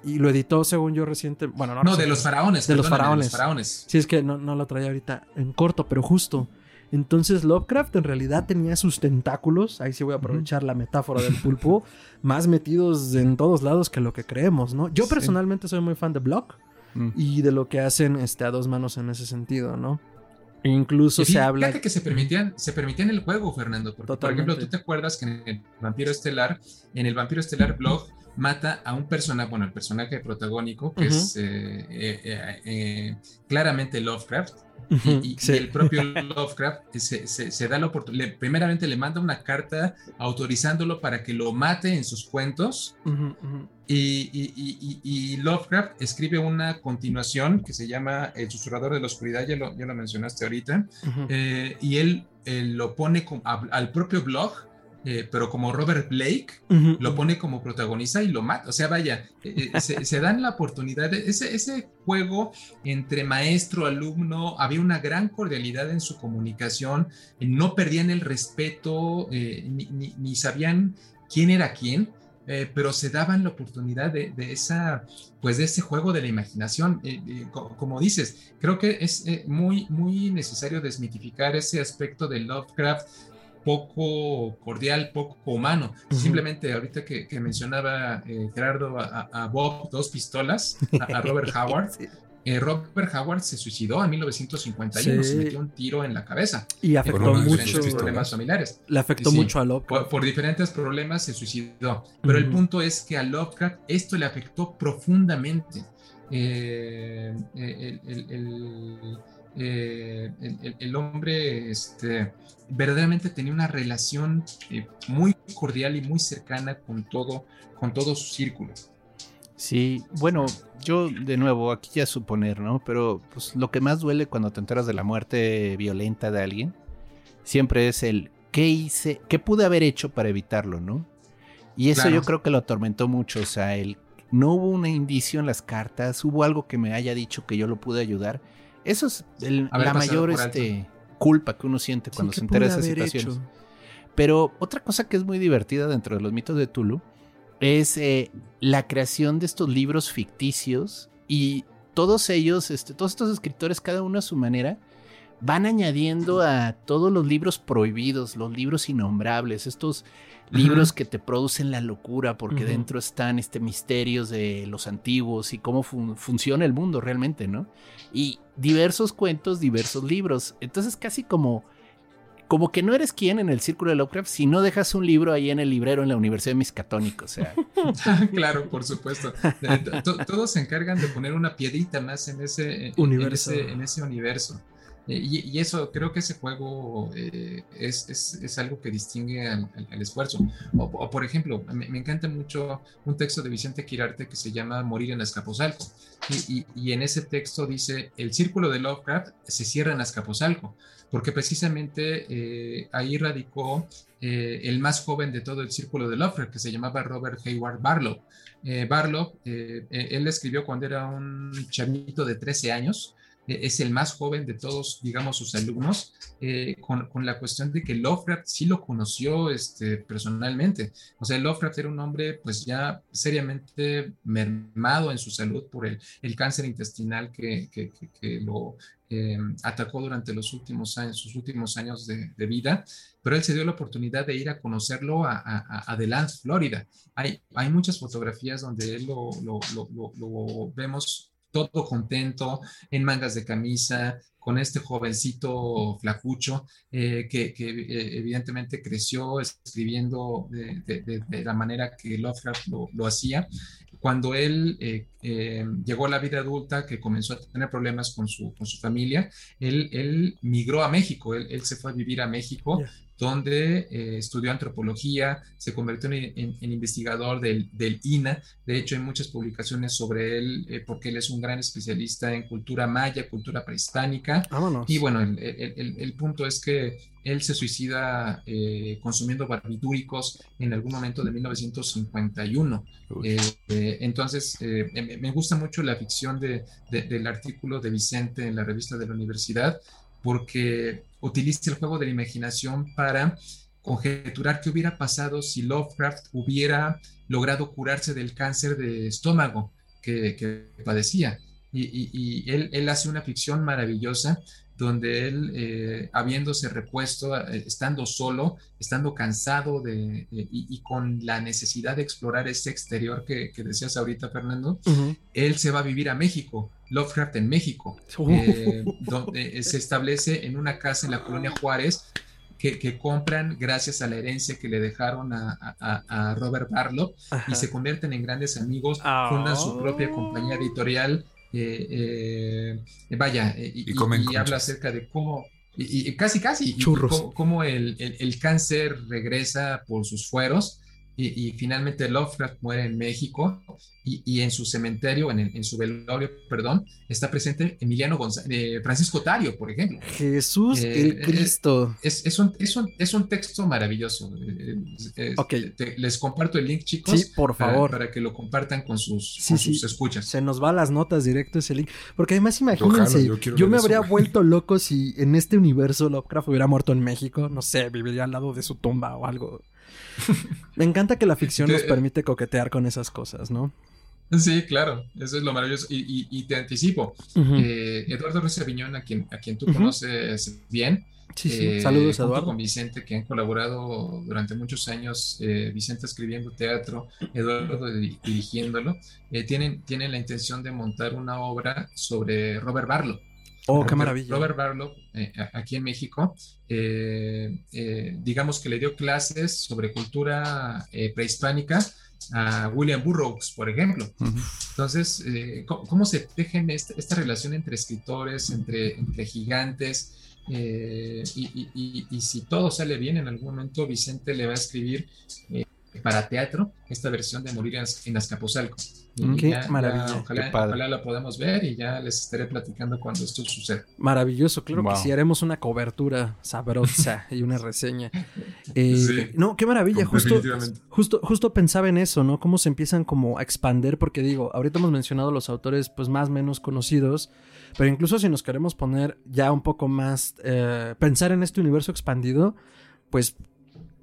y, lo editó según yo reciente. Bueno, no. No, de los faraones. De los faraones. faraones. Sí, es que no, no lo traía ahorita en corto, pero justo. Entonces Lovecraft en realidad tenía sus tentáculos, ahí sí voy a aprovechar la metáfora del pulpo, más metidos en todos lados que lo que creemos, ¿no? Yo personalmente soy muy fan de Block mm. y de lo que hacen este, a dos manos en ese sentido, ¿no? Incluso se habla. Fíjate que se permitían, se permitían el juego, Fernando. Porque, por ejemplo, tú te acuerdas que en el Vampiro Estelar, en el Vampiro Estelar Blog, mata a un personaje, bueno, el personaje protagónico, que es eh, eh, eh, claramente Lovecraft. y, el propio Lovecraft se, da la oportunidad, primeramente le manda una carta autorizándolo para que lo mate en sus cuentos. Y, Lovecraft escribe una continuación que se llama El susurrador de la oscuridad, ya lo, ya lo mencionaste ahorita, y él, lo pone al propio blog eh, pero como Robert Blake lo pone como protagonista y lo mata. O sea, vaya, eh, eh, se, dan la oportunidad. De, ese, ese juego entre maestro, alumno, había una gran cordialidad en su comunicación, no perdían el respeto, ni, sabían quién era quién. pero se daban la oportunidad de, esa, pues de ese juego de la imaginación. como dices, creo que es muy, muy necesario desmitificar ese aspecto de Lovecraft poco cordial, poco humano. Simplemente ahorita que, mencionaba eh, Gerardo a, Bob Dos Pistolas, a, Robert Howard. Eh, Robert Howard se suicidó en 1951, se metió un tiro en la cabeza. Y afectó mucho. problemas familiares. Le afectó mucho a Lovecraft. Por, diferentes problemas se suicidó. Pero el punto es que a Lovecraft esto le afectó profundamente. Eh, el, el, hombre este, verdaderamente tenía una relación eh, muy cordial y muy cercana con todo, con todo su círculo. Sí, bueno, yo de nuevo, aquí ya suponer, ¿no? Pero pues lo que más duele cuando te enteras de la muerte violenta de alguien, siempre es el qué hice, qué pude haber hecho para evitarlo, ¿no? Y eso yo creo que lo atormentó mucho, o sea, el no hubo un indicio en las cartas, hubo algo que me haya dicho que yo lo pude ayudar. Eso es la mayor este, culpa que uno siente cuando se entera de esas situaciones. Pero otra cosa que es muy divertida dentro de los mitos de Tulu es eh, la creación de estos libros ficticios y todos ellos, este, todos estos escritores, cada uno a su manera, van añadiendo a todos los libros prohibidos, los libros innombrables, estos libros que te producen la locura porque dentro están este misterios de los antiguos y cómo funciona el mundo realmente, ¿no? Y diversos cuentos, diversos libros. Entonces casi como como que no eres quien en el círculo de Lovecraft si no dejas un libro ahí en el librero en la Universidad de Miscatónico, o sea. claro, por supuesto. Todos se encargan de poner una piedrita más en ese universo. En ese, universo. Eh, y, eso, creo que ese juego eh, es, es, algo que distingue al, esfuerzo. O, por ejemplo, me, encanta mucho un texto de Vicente Quirarte que se llama Morir en Azcapotzalco. Y, y, en ese texto dice, el círculo de Lovecraft se cierra en Azcapotzalco porque precisamente eh, ahí radicó el más joven de todo el círculo de Lovecraft, que se llamaba Robert Hayward Barlow. Barlow, él escribió cuando era un chavito de 13 años, es el más joven de todos, digamos, sus alumnos, con, con, la cuestión de que Lovecraft sí lo conoció este, personalmente. O sea, Lovecraft era un hombre pues ya seriamente mermado en su salud por el, el cáncer intestinal que, que, lo eh, atacó durante los últimos años, sus últimos años de, vida, pero él se dio la oportunidad de ir a conocerlo a, a, Florida. Hay, hay muchas fotografías donde él lo, lo, lo, vemos todo contento, en mangas de camisa, con este jovencito flacucho eh, que, eh, evidentemente creció escribiendo de, la manera que Lovecraft lo, hacía. Cuando él eh, llegó a la vida adulta, que comenzó a tener problemas con su, familia, él, migró a México, él, se fue a vivir a México, donde eh, estudió antropología, se convirtió en, investigador del, del, INA, de hecho hay muchas publicaciones sobre él, porque él es un gran especialista en cultura maya, cultura prehispánica, y bueno, el, el, el punto es que él se suicida eh, consumiendo barbitúricos en algún momento de 1951. Eh, eh, entonces, me gusta mucho la ficción de, del artículo de Vicente en la revista de la universidad porque utiliza el juego de la imaginación para conjeturar qué hubiera pasado si Lovecraft hubiera logrado curarse del cáncer de estómago que, padecía. Y, él, hace una ficción maravillosa donde él, eh, habiéndose repuesto, eh, estando solo, estando cansado de, y, con la necesidad de explorar ese exterior que, decías ahorita, Fernando, él se va a vivir a México, Lovecraft en México, eh, donde se establece en una casa en la colonia Juárez. Que, compran gracias a la herencia que le dejaron a, Robert Barlow y se convierten en grandes amigos, fundan su propia compañía editorial eh, eh, vaya, eh, y, habla acerca de cómo, y, casi, casi, Churros. cómo, el, el, cáncer regresa por sus fueros y, finalmente Lovecraft muere en México y, en su cementerio, en, su velorio, perdón, está presente Emiliano González, eh, Francisco Tario, por ejemplo. Jesús eh, el Cristo. Es, es, un, es, un, es, un, texto maravilloso. les comparto el link, chicos. Sí, por favor. Para, que lo compartan con sus, sus, escuchas. Se nos va a las notas directo ese link. Porque además, imagínense, yo, me habría vuelto loco si en este universo Lovecraft hubiera muerto en México. No sé, viviría al lado de su tumba o algo. Me encanta que la ficción nos permite coquetear con esas cosas, ¿no? Sí, claro, eso es lo maravilloso. Y, te anticipo, eh, Eduardo Ruiz Aviñón, a quien, a quien tú conoces bien, Sí, sí. Eh, Saludos, Eduardo. con Vicente, que han colaborado durante muchos años, eh, Vicente escribiendo teatro, Eduardo dirigiéndolo, tienen, tienen la intención de montar una obra sobre Robert Barlow. Oh, qué maravilla. Robert Barlow, eh, aquí en México, eh, eh, digamos que le dio clases sobre cultura prehispánica a William Burroughs, por ejemplo. Entonces, ¿cómo, se tejen esta, relación entre escritores, entre, entre gigantes? y, si todo sale bien, en algún momento Vicente le va a escribir para teatro esta versión de Morir en Azcapotzalco. Qué maravilla. ojalá, la podamos ver y ya les estaré platicando cuando esto suceda. Maravilloso, claro que sí, haremos una cobertura sabrosa y una reseña. Eh, no, qué maravilla, justo, justo, justo pensaba en eso, ¿no? Cómo se empiezan como a expander, porque digo, ahorita hemos mencionado los autores pues más menos conocidos, pero incluso si nos queremos poner ya un poco más, eh, pensar en este universo expandido, pues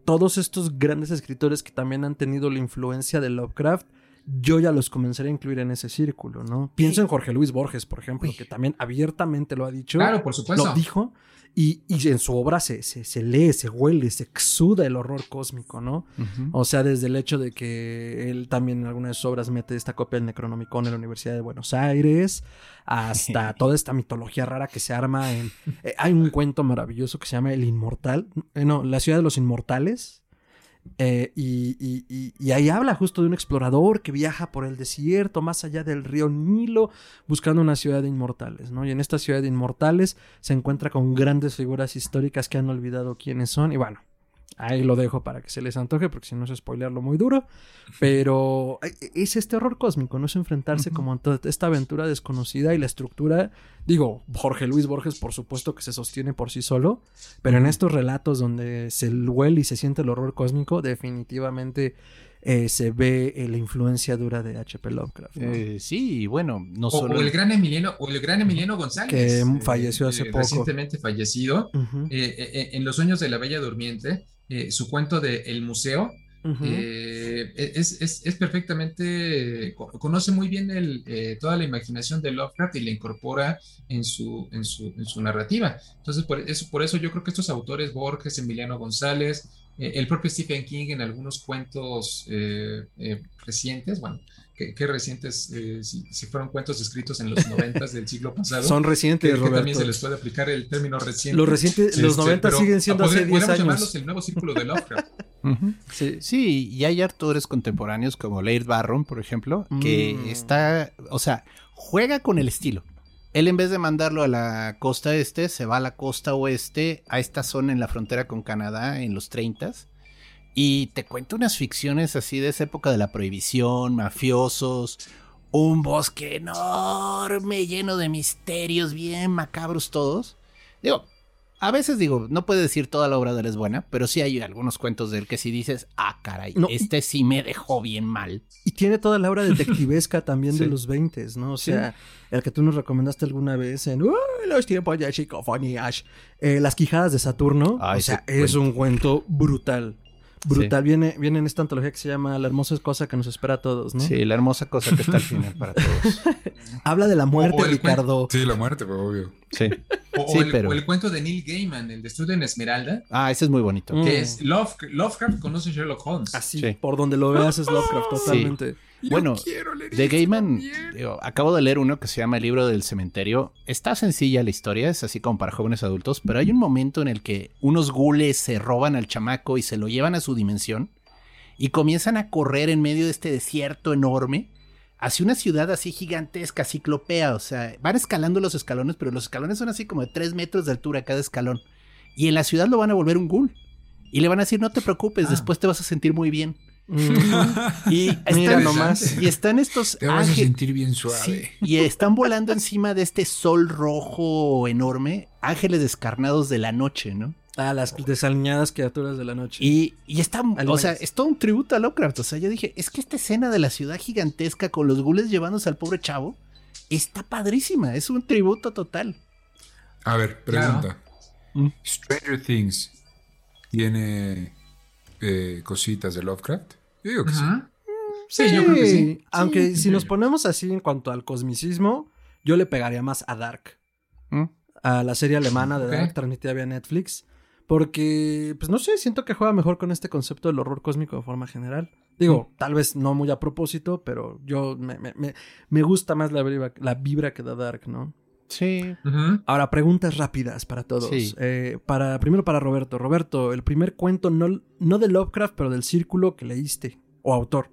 todos estos grandes escritores que también han tenido la influencia de Lovecraft, yo ya los comenzaré a incluir en ese círculo, ¿no? Pienso en Jorge Luis Borges, por ejemplo, que también abiertamente lo ha dicho. Claro, por supuesto. Lo dijo. Y, en su obra se, se, lee, se huele, se exuda el horror cósmico, ¿no? O sea, desde el hecho de que él también en algunas de sus obras mete esta copia del Necronomicon en la Universidad de Buenos Aires, hasta toda esta mitología rara que se arma en... Eh, hay un cuento maravilloso que se llama El Inmortal, eh, no, La Ciudad de los Inmortales, eh, y, ahí habla justo de un explorador que viaja por el desierto, más allá del río Nilo, buscando una ciudad de inmortales, ¿no? Y en esta ciudad de inmortales se encuentra con grandes figuras históricas que han olvidado quiénes son. Y bueno, Ahí lo dejo para que se les antoje, porque si no es spoilearlo muy duro. Pero es este horror cósmico, no es enfrentarse como a toda esta aventura desconocida y la estructura. Digo, Jorge Luis Borges, por supuesto que se sostiene por sí solo, pero en estos relatos donde se huele y se siente el horror cósmico, definitivamente eh, se ve eh, la influencia dura de H.P. Lovecraft. Eh, sí, bueno, no solo. O el gran Emiliano, o el gran Emiliano González. Que falleció hace poco. Recientemente fallecido. en Los Sueños de la Bella Durmiente eh, su cuento de El Museo. Eh, e-, es, perfectamente, conoce muy bien el, eh, toda la imaginación de Lovecraft y la incorpora en su, en su, en su narrativa. Entonces, por eso, por eso yo creo que estos autores, Borges, Emiliano González, el propio Stephen King en algunos cuentos recientes, bueno, qué, recientes, eh, si, fueron cuentos escritos en los noventas del siglo pasado. Son recientes, que, también se les puede aplicar el término reciente. Los recientes, los noventas siguen siendo hace 10 años. llamarlos el nuevo círculo de Lovecraft. sí. sí, y hay autores contemporáneos como Laird Barron, por ejemplo, que mm. está, o sea, juega con el estilo. Él en vez de mandarlo a la costa este, se va a la costa oeste, a esta zona en la frontera con Canadá en los 30 y te cuento unas ficciones así de esa época de la prohibición, mafiosos, un bosque enorme lleno de misterios bien macabros todos. Digo, a veces digo, no puede decir toda la obra de él es buena, pero sí hay algunos cuentos de él que si dices, ah, caray, este sí me dejó bien mal. Y tiene toda la obra detectivesca también de los 20, ¿no? O sea, el que tú nos recomendaste alguna vez en los tiempos de chicofonías, eh, Las Quijadas de Saturno. o sea, es un cuento brutal brutal. Viene, viene en esta antología que se llama La hermosa cosa que nos espera a todos, ¿no? Sí, la hermosa cosa que está al final para todos. Habla de la muerte, Ricardo. Sí, la muerte, pues, obvio. Sí. O, el, pero... el, cuento de Neil Gaiman, el de Estudio en Esmeralda. Ah, ese es muy bonito. Que mm. es Lovecraft conoce Sherlock Holmes. Así, por donde lo veas es Lovecraft, totalmente bueno, de Gaiman, acabo de leer uno que se llama El libro del cementerio. Está sencilla la historia, es así como para jóvenes adultos, pero hay un momento en el que unos gules se roban al chamaco y se lo llevan a su dimensión y comienzan a correr en medio de este desierto enorme hacia una ciudad así gigantesca, ciclopea. O sea, van escalando los escalones, pero los escalones son así como de 3 metros de altura cada escalón. Y en la ciudad lo van a volver un ghoul. Y le van a decir, no te preocupes, ah. después te vas a sentir muy bien. Y están nomás. Y están estos. Te vas a sentir bien suave. y están volando encima de este sol rojo enorme. Ángeles descarnados de la noche, ¿no? Ah, las desaliñadas criaturas de la noche. Y, y está, o sea, es todo un tributo a Lovecraft. O sea, yo dije, es que esta escena de la ciudad gigantesca con los gules llevándose al pobre chavo está padrísima. Es un tributo total. A ver, pregunta. Mm. Stranger Things tiene eh, cositas de Lovecraft. Yo digo que sí. Sí, yo creo que sí. Aunque si nos ponemos así en cuanto al cosmicismo, yo le pegaría más a Dark. ¿Mm? A la serie alemana de Dark, transmitida vía Netflix. Porque, pues no sé, siento que juega mejor con este concepto del horror cósmico de forma general. Digo, mm. tal vez no muy a propósito, pero yo me, me, me gusta más la vibra, la vibra que da Dark, ¿no? Sí. Ahora, preguntas rápidas para todos. Eh, para, primero para Roberto. Roberto, el primer cuento, no, no de Lovecraft, pero del círculo que leíste, o autor.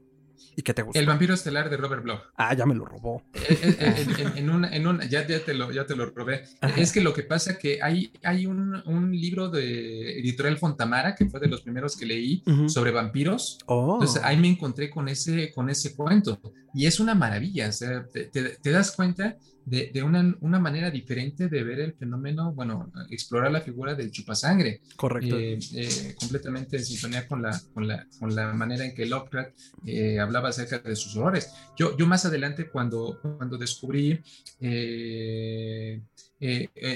¿Y qué te gusta? El vampiro estelar de Robert Bloch. Ah, ya me lo robó. Eh, eh, eh, en, en, una, en una, ya, ya, te lo, ya te lo robé. Ajá. Es que lo que pasa que hay, hay un, un, libro de Editorial Fontamara, que fue de los primeros que leí, uh -huh. sobre vampiros. Oh. Entonces ahí me encontré con ese, con ese cuento. Y es una maravilla. O sea, te, te, te das cuenta de, de una, una, manera diferente de ver el fenómeno, bueno, explorar la figura del chupasangre. Correcto. Eh, eh, completamente en sintonía con la, con, la, con la manera en que Lovecraft eh, hablaba acerca de sus horrores. Yo, yo más adelante, cuando, cuando descubrí,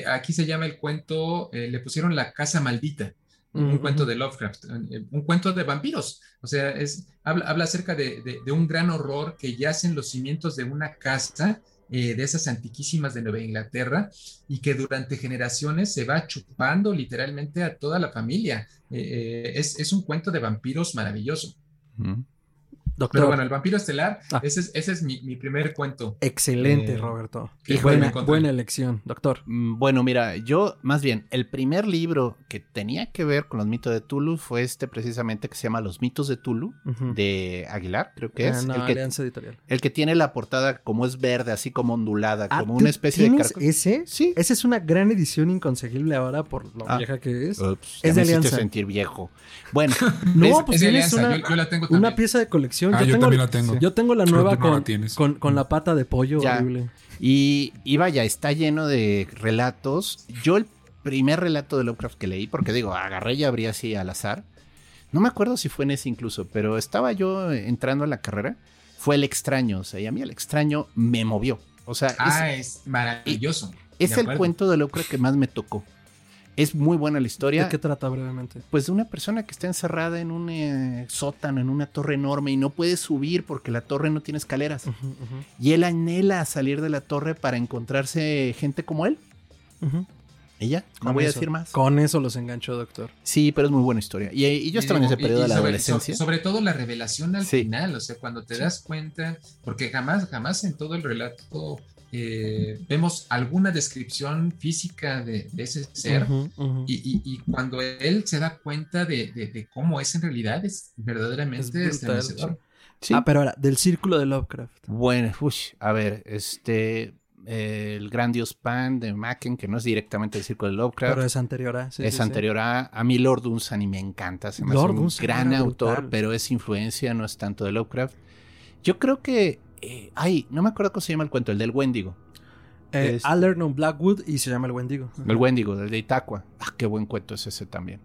aquí se llama el cuento, le pusieron La Casa Maldita. Un uh -huh. cuento de Lovecraft, un cuento de vampiros. O sea, es, habla, habla acerca de, de, de un gran horror que yace en los cimientos de una casa eh, de esas antiquísimas de Nueva Inglaterra y que durante generaciones se va chupando literalmente a toda la familia. Eh, eh, es, es, un cuento de vampiros maravilloso. Doctor. Pero bueno, el vampiro estelar, ah. ese es, ese es mi, mi, primer cuento. Excelente, eh, Roberto. Y buena, buena elección, doctor. Mm, bueno, mira, yo más bien, el primer libro que tenía que ver con los mitos de Tulu fue este precisamente que se llama Los mitos de Tulu, uh -huh. de Aguilar, creo que es. Ah, no, el, que, Alianza Editorial. el que tiene la portada como es verde, así como ondulada, ah, como una especie de carcasa. ese? Sí. Esa es una gran edición inconseguible ahora por lo ah. vieja que es. Ups, es de Alianza. sentir viejo. Bueno. no, pues es tienes una, yo, yo la tengo una pieza de colección. Ah, yo, yo tengo, también la tengo. Yo tengo la nueva con, la con, con, la pata de pollo ya. horrible. Y, y vaya, está lleno de relatos. Yo el primer relato de Lovecraft que leí, porque digo, agarré y abrí así al azar. No me acuerdo si fue en ese incluso, pero estaba yo entrando a la carrera. Fue el extraño, o sea, y a mí el extraño me movió. O sea, ah, es, es maravilloso. Es el cuento de Lovecraft que más me tocó. Es muy buena la historia. ¿De qué trata brevemente? Pues de una persona que está encerrada en un eh, sótano, en una torre enorme y no puede subir porque la torre no tiene escaleras. Uh -huh, uh -huh. Y él anhela salir de la torre para encontrarse gente como él. Uh -huh. Y ya, no Con voy eso. a decir más. Con eso los enganchó, doctor. Sí, pero es muy buena historia. Y, y yo estaba en ese periodo de la sobre, adolescencia. sobre todo la revelación al sí. final, o sea, cuando te sí. das cuenta, porque jamás, jamás en todo el relato eh, vemos alguna descripción física de, de ese ser uh -huh, uh -huh. Y, y, y, cuando él se da cuenta de, de, de, cómo es en realidad es verdaderamente es estremecedor. Sí. Ah, pero ahora, del círculo de Lovecraft. Bueno, uy, a ver, este, eh, el gran dios Pan de Macken, que no es directamente el círculo de Lovecraft. Pero es anterior a. Sí, es sí, anterior sí. a. A mí Lord Dunsany me encanta. Se me Lord hace un gran autor, brutal. pero es influencia, no es tanto de Lovecraft. Yo creo que. Eh, ay, no me acuerdo cómo se llama el cuento, el del Wendigo. Eh, es... Allernon Blackwood y se llama El Wendigo. El Wendigo, el de Itaqua. Ah, qué buen cuento es ese también.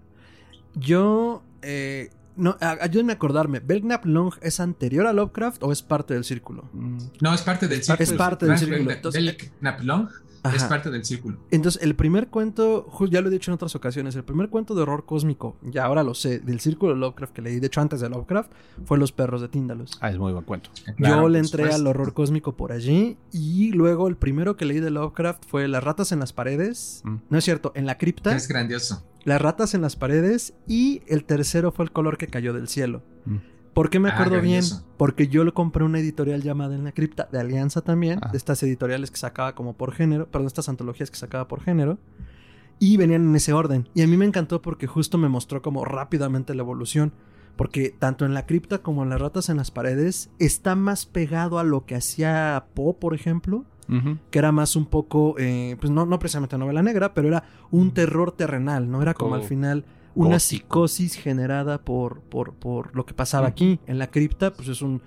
Yo. Eh, no, ayúdenme a acordarme. ¿Belknap Long es anterior a Lovecraft o es parte del círculo? Mm. No, es parte del círculo. Es parte del círculo. Entonces, Belknap Long Ajá. es parte del círculo. Entonces, el primer cuento, ya lo he dicho en otras ocasiones, el primer cuento de horror cósmico, ya ahora lo sé, del círculo de Lovecraft que leí, de hecho antes de Lovecraft, fue Los perros de Tíndalos. Ah, es muy buen cuento. Claro, Yo le entré pues, al horror cósmico por allí y luego el primero que leí de Lovecraft fue Las ratas en las paredes. Mm. No es cierto, en la cripta. Es grandioso. Las ratas en las paredes y el tercero fue El color que cayó del cielo. Mm. ¿Por qué me acuerdo ah, bien? Porque yo lo compré una editorial llamada En la Cripta, de Alianza también, ah. de estas editoriales que sacaba como por género, perdón, estas antologías que sacaba por género, y venían en ese orden. Y a mí me encantó porque justo me mostró como rápidamente la evolución. Porque tanto en la cripta como en las ratas en las paredes está más pegado a lo que hacía Poe, por ejemplo. Uh -huh. Que era más un poco, eh, pues no, no precisamente novela negra, pero era un terror terrenal, ¿no? Era como oh. al final una psicosis generada por, por, por lo que pasaba aquí. En la cripta, pues es un,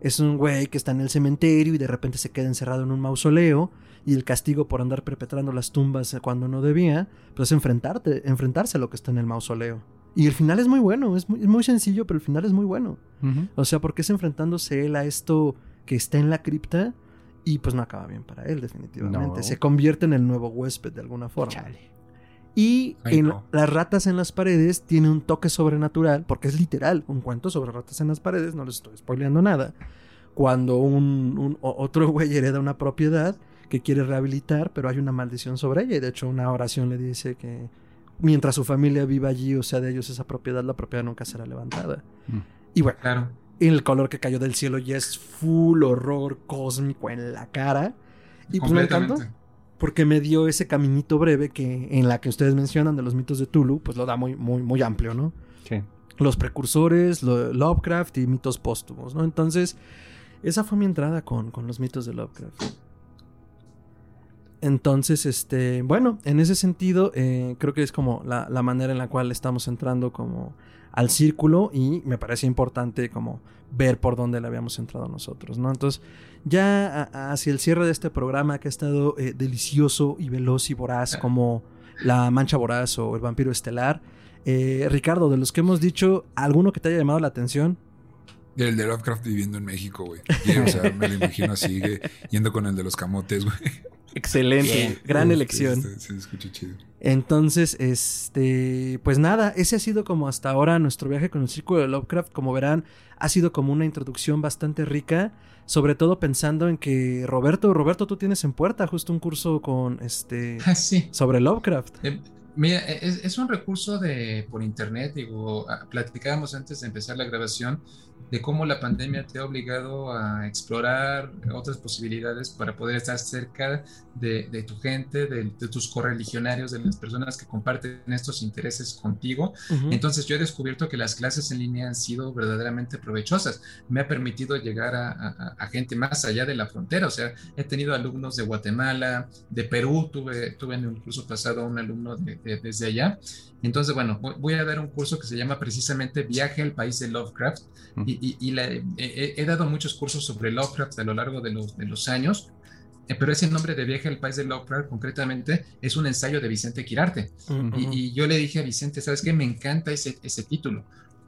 es un güey que está en el cementerio y de repente se queda encerrado en un mausoleo. Y el castigo por andar perpetrando las tumbas cuando no debía, pues es enfrentarte, enfrentarse a lo que está en el mausoleo. Y el final es muy bueno, es muy, es muy sencillo, pero el final es muy bueno. Uh -huh. O sea, porque es enfrentándose él a esto que está en la cripta y pues no acaba bien para él, definitivamente. No. Se convierte en el nuevo huésped de alguna forma. Chale. Y Ay, en no. las ratas en las paredes tiene un toque sobrenatural, porque es literal, un cuento sobre ratas en las paredes, no les estoy spoileando nada. Cuando un, un otro güey hereda una propiedad que quiere rehabilitar, pero hay una maldición sobre ella, y de hecho una oración le dice que mientras su familia viva allí, o sea, de ellos esa propiedad, la propiedad nunca será levantada. Mm. Y bueno, claro. el color que cayó del cielo ya es full horror cósmico en la cara. Y pues me encantó porque me dio ese caminito breve que en la que ustedes mencionan de los mitos de Tulu, pues lo da muy, muy, muy amplio, ¿no? Sí. los precursores, Lovecraft y mitos póstumos, ¿no? Entonces, esa fue mi entrada con, con los mitos de Lovecraft. Entonces, este, bueno, en ese sentido, eh, creo que es como la, la, manera en la cual estamos entrando como al círculo y me parece importante como ver por dónde le habíamos entrado nosotros, ¿no? Entonces, ya hacia el cierre de este programa que ha estado eh, delicioso y veloz y voraz como La Mancha Voraz o El Vampiro Estelar, eh, Ricardo, de los que hemos dicho, ¿alguno que te haya llamado la atención? El de Lovecraft viviendo en México, güey. O sea, me lo imagino así, yendo con el de los camotes, güey. Excelente, gran este, elección. Este, se escucha chido. Entonces, este, pues nada, ese ha sido como hasta ahora nuestro viaje con el círculo de Lovecraft. Como verán, ha sido como una introducción bastante rica, sobre todo pensando en que Roberto, Roberto, tú tienes en puerta justo un curso con este ah, sí. sobre Lovecraft. Eh, mira, es, es, un recurso de por internet, digo, ah, platicábamos antes de empezar la grabación de cómo la pandemia te ha obligado a explorar otras posibilidades para poder estar cerca de, tu gente, de, tus correligionarios, de las personas que comparten estos intereses contigo. Entonces yo he descubierto que las clases en línea han sido verdaderamente provechosas. Me ha permitido llegar a, gente más allá de la frontera. O sea, he tenido alumnos de Guatemala, de Perú, tuve, tuve en un curso pasado un alumno desde allá. Entonces, bueno, voy a dar un curso que se llama precisamente Viaje al País de Lovecraft y, he, dado muchos cursos sobre Lovecraft a lo largo de los, de los años, eh, pero ese nombre de Viaje al País de Lovecraft concretamente es un ensayo de Vicente Quirarte. y, yo le dije a Vicente, ¿sabes qué? Me encanta ese, ese título.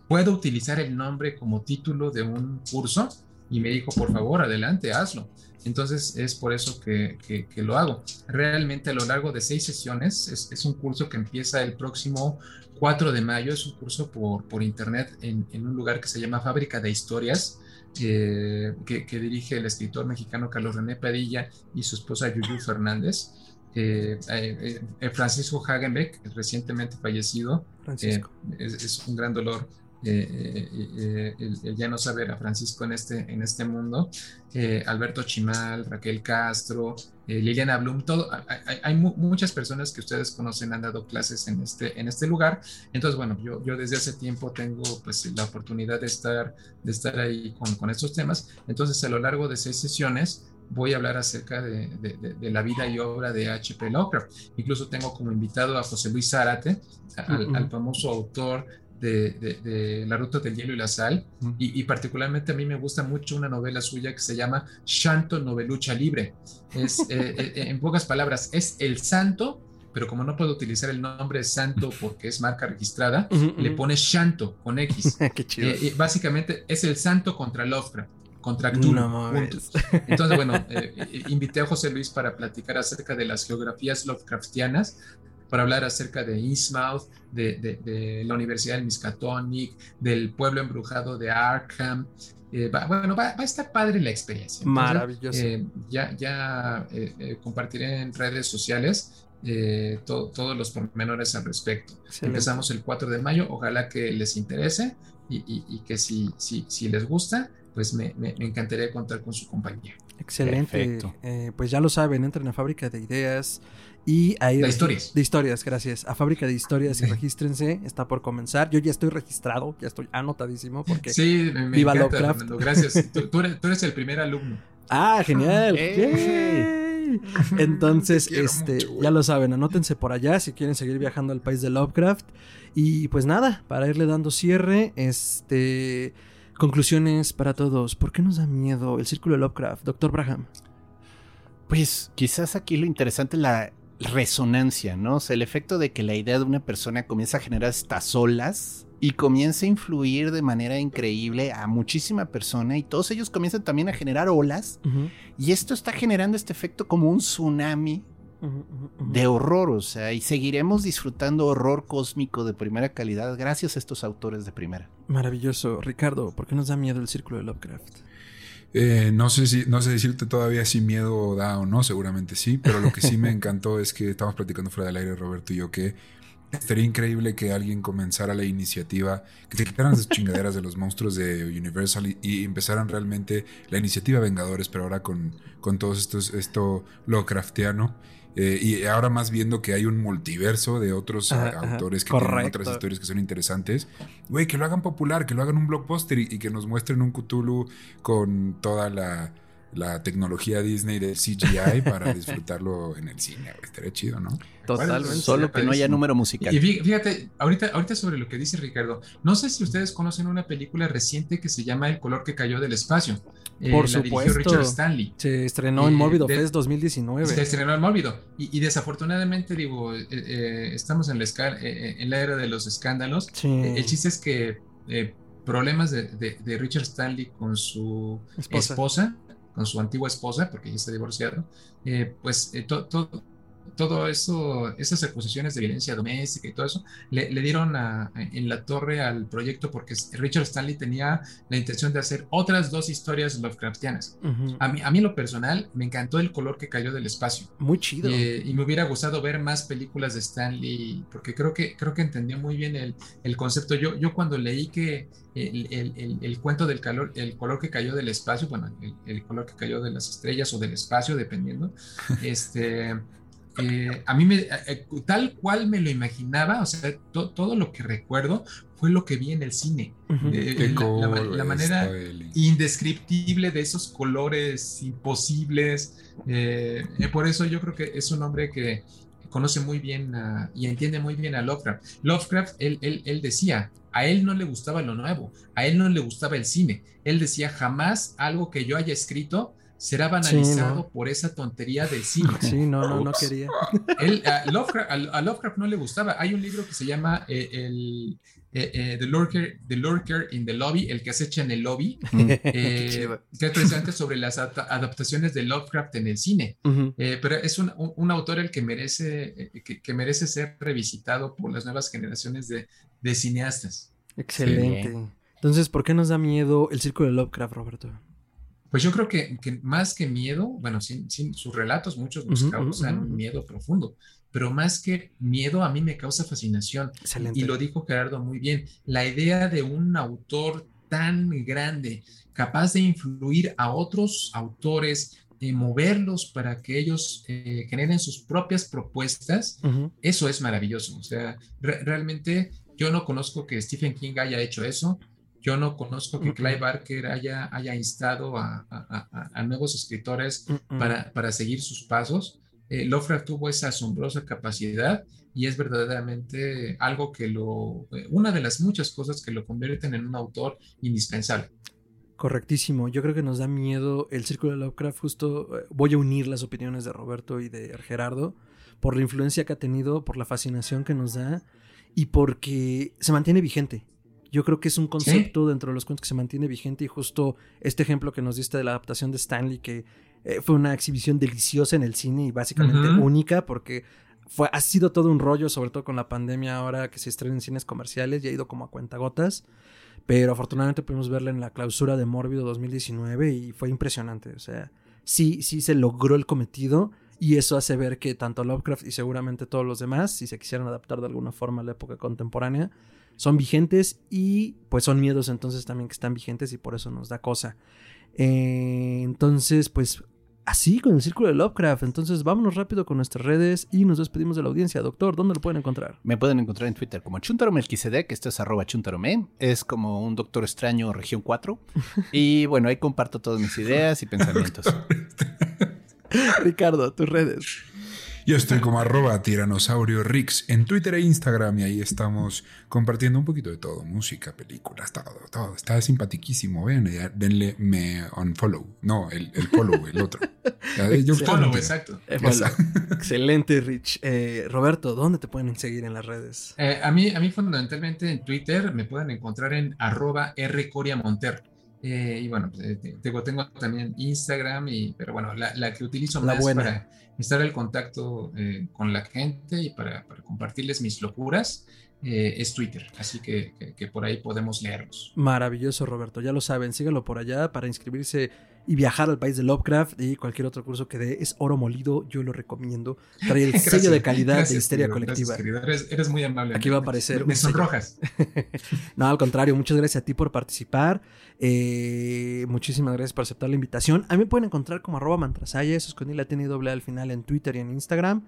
¿Puedo utilizar el nombre como título de un curso? Y me dijo, por favor, adelante, hazlo. Entonces es por eso que, que, lo hago. Realmente a lo largo de seis sesiones es, es, un curso que empieza el próximo 4 de mayo. Es un curso por, por internet en, en, un lugar que se llama Fábrica de Historias, eh, que, que, dirige el escritor mexicano Carlos René Padilla y su esposa Yuyu Fernández. Eh, eh, Francisco Hagenbeck, recientemente fallecido, es, es un gran dolor eh, eh, el, ya no saber a Francisco en este, en este mundo, eh, Alberto Chimal, Raquel Castro, Liliana Blum, todo, hay, muchas personas que ustedes conocen, han dado clases en este, en este lugar. Entonces, bueno, yo, yo desde hace tiempo tengo pues la oportunidad de estar, de estar ahí con, con estos temas. Entonces, a lo largo de seis sesiones, voy a hablar acerca de, de, la vida y obra de H.P. Lovecraft. Incluso tengo como invitado a José Luis Zárate, al, al, famoso autor de, La Ruta del Hielo y la Sal, y, particularmente a mí me gusta mucho una novela suya que se llama Shanto Novelucha Libre. Es, eh, eh, eh, en pocas palabras, es el santo, pero como no puedo utilizar el nombre santo porque es marca registrada, le pone Shanto con X. básicamente es el santo contra Lovecraft contra Cthulhu. Entonces, bueno, invité a José Luis para platicar acerca de las geografías Lovecraftianas, para hablar acerca de Innsmouth, de, la Universidad del Miskatonic, del pueblo embrujado de Arkham. Eh, bueno, va, a estar padre la experiencia. Maravilloso. Eh, ya ya eh, compartiré en redes sociales todos los pormenores al respecto. Empezamos el 4 de mayo, ojalá que les interese y, que si, si, si, les gusta, pues me, me, encantaría contar con su compañía. Excelente. pues ya lo saben, entren a Fábrica de Ideas. Y ahí de historias. De historias, gracias. A Fábrica de Historias y regístrense, está por comenzar. Yo ya estoy registrado, ya estoy anotadísimo porque sí, me, viva Lovecraft. gracias. Tú, eres, el primer alumno. Ah, genial. Entonces, este, ya lo saben, anótense por allá si quieren seguir viajando al país de Lovecraft. Y pues nada, para irle dando cierre, este conclusiones para todos. ¿Por qué nos da miedo el círculo de Lovecraft, doctor Braham? Pues quizás aquí lo interesante es la resonancia, ¿no? O sea, el efecto de que la idea de una persona comienza a generar estas olas y comienza a influir de manera increíble a muchísima persona y todos ellos comienzan también a generar olas y esto está generando este efecto como un tsunami de horror, o sea, y seguiremos disfrutando horror cósmico de primera calidad gracias a estos autores de primera. Maravilloso. Ricardo, ¿por qué nos da miedo el círculo de Lovecraft? Eh, no sé si, no sé decirte todavía si miedo da o no, seguramente sí, pero lo que sí me encantó es que estamos platicando fuera del aire, Roberto y yo, que sería increíble que alguien comenzara la iniciativa, que se quitaran las chingaderas de los monstruos de Universal y, empezaran realmente la iniciativa Vengadores, pero ahora con, con todos estos, esto Lovecraftiano. Eh, y ahora más viendo que hay un multiverso de otros Ajá, eh, ajá. autores que Correcto. tienen otras historias que son interesantes. Güey, que lo hagan popular, que lo hagan un blockbuster y, y que nos muestren un Cthulhu con toda la, la tecnología Disney del CGI para disfrutarlo en el cine. Estaría chido, ¿no? Totalmente. Solo que no haya número musical. Y fí- fíjate, ahorita, ahorita sobre lo que dice Ricardo, no sé si ustedes conocen una película reciente que se llama El color que cayó del espacio. Eh, Por la supuesto. Richard Stanley. Se estrenó en Y Móvido de- Fest 2019. Se estrenó el Mórbido. Y, y desafortunadamente, digo, eh, eh, estamos en la, esca- eh, eh, en la era de los escándalos. Sí. Eh, El chiste es que eh, problemas de, de- de Richard Stanley con su Esposa. esposa, con su antigua esposa, porque ya está divorciado, eh, pues eh, to- to- todo eso, esas acusaciones de violencia doméstica y todo eso, le, le dieron a- en la torre al proyecto porque Richard Stanley tenía la intención de hacer otras dos historias Lovecraftianas. A mí, a mí en lo personal me encantó el color que cayó del espacio. Muy chido. Eh, y me hubiera gustado ver más películas de Stanley, porque creo que, creo que entendió muy bien el, el concepto. Yo, yo cuando leí que el, el- el- cuento del calor, el color que cayó del espacio, bueno, el, el color que cayó de las estrellas o del espacio, dependiendo, este, eh, a mí me, eh, eh, tal cual me lo imaginaba, o sea, to- todo lo que recuerdo fue lo que vi en el cine. Eh, Qué la- manera indescriptible de esos colores imposibles. eh, eh, por eso yo creo que es un hombre que conoce muy bien a- y entiende muy bien a Lovecraft. Lovecraft, él, él, él decía, a él no le gustaba lo nuevo, a él no le gustaba el cine. Él decía, jamás algo que yo haya escrito será banalizado ¿no? por esa tontería del cine. Sí, no, no, no quería. Él, a, Lovecraft, a- a Lovecraft no le gustaba. Hay un libro que se llama eh, el, eh, eh, the, Lurker, the Lurker in the Lobby, el que acecha en el lobby, eh, chido. que es precisamente sobre las adapta- adaptaciones de Lovecraft en el cine. Eh, pero es un, un- un autor el que merece, eh, que, que merece ser revisitado por las nuevas generaciones de, de cineastas. Excelente. Entonces, ¿por qué nos da miedo el círculo de Lovecraft, Roberto? Pues yo creo que, que más que miedo, bueno, sin, sin sus relatos, muchos nos Ujú, causan ujú, ujú. miedo profundo, pero más que miedo, a mí me causa fascinación. Excelente. Y lo dijo Gerardo muy bien, la idea de un autor tan grande, capaz de influir a otros autores, de moverlos para que ellos eh, generen sus propias propuestas, Ujú. eso es maravilloso. O sea, re- realmente yo no conozco que Stephen King haya hecho eso. Yo no conozco que. Clive Barker haya, haya instado a, a- a- a nuevos escritores para, para seguir sus pasos. Eh, Lovecraft tuvo esa asombrosa capacidad y es verdaderamente algo que lo, eh, una de las muchas cosas que lo convierten en un autor indispensable. Correctísimo. Yo creo que nos da miedo el círculo de Lovecraft. Justo eh, voy a unir las opiniones de Roberto y de Gerardo por la influencia que ha tenido, por la fascinación que nos da y porque se mantiene vigente. Yo creo que es un concepto dentro de los cuentos que se mantiene vigente y justo este ejemplo que nos diste de la adaptación de Stanley, que eh, fue una exhibición deliciosa en el cine y básicamente Ujú. única porque fue, ha sido todo un rollo, sobre todo con la pandemia ahora que se estrena en cines comerciales y ha ido como a cuentagotas. Pero afortunadamente pudimos verla en la clausura de Mórbido 2019 y fue impresionante. O sea, sí, sí se logró el cometido y eso hace ver que tanto Lovecraft y seguramente todos los demás, si se quisieran adaptar de alguna forma a la época contemporánea, son vigentes y pues son miedos entonces también que están vigentes y por eso nos da cosa. Eh, entonces, pues así con el círculo de Lovecraft. Entonces vámonos rápido con nuestras redes y nos despedimos de la audiencia. Doctor, ¿dónde lo pueden encontrar? Me pueden encontrar en Twitter como Chuntaro Melquisedec, esto es arroba chuntarome, es como un doctor extraño región 4. Y bueno, ahí comparto todas mis ideas y pensamientos. Ricardo, tus redes. Yo estoy como arroba tiranosaurio Rix en Twitter e Instagram y ahí estamos compartiendo un poquito de todo, música, películas, todo, todo. Está simpaticísimo, ven, ya, denle me unfollow. No, el, el follow, el otro. Yo-. Follow, exacto. Eh, bueno, excelente, Rich. Eh, Roberto, ¿dónde te pueden seguir en las redes? Eh, a, mí, a mí fundamentalmente en Twitter me pueden encontrar en arroba rcoriamonter. Eh, y bueno, pues, tengo, tengo también Instagram, y, pero bueno, la, la que utilizo La más buena. para estar en contacto eh, con la gente y para, compartirles mis locuras eh, es Twitter. Así que por ahí podemos leerlos. Maravilloso, Roberto. Ya lo saben, síganlo por allá para inscribirse y viajar al país de Lovecraft y cualquier otro curso que dé es oro molido, yo lo recomiendo. Trae el sello de calidad de histeria colectiva. eres, muy amable. Aquí va a aparecer. Me, sonrojas. no, al contrario, muchas gracias a ti por participar. Eh, muchísimas gracias por aceptar la invitación. A mí me pueden encontrar como arroba mantrasaya, eso es con la tiene doble al final en Twitter y en Instagram.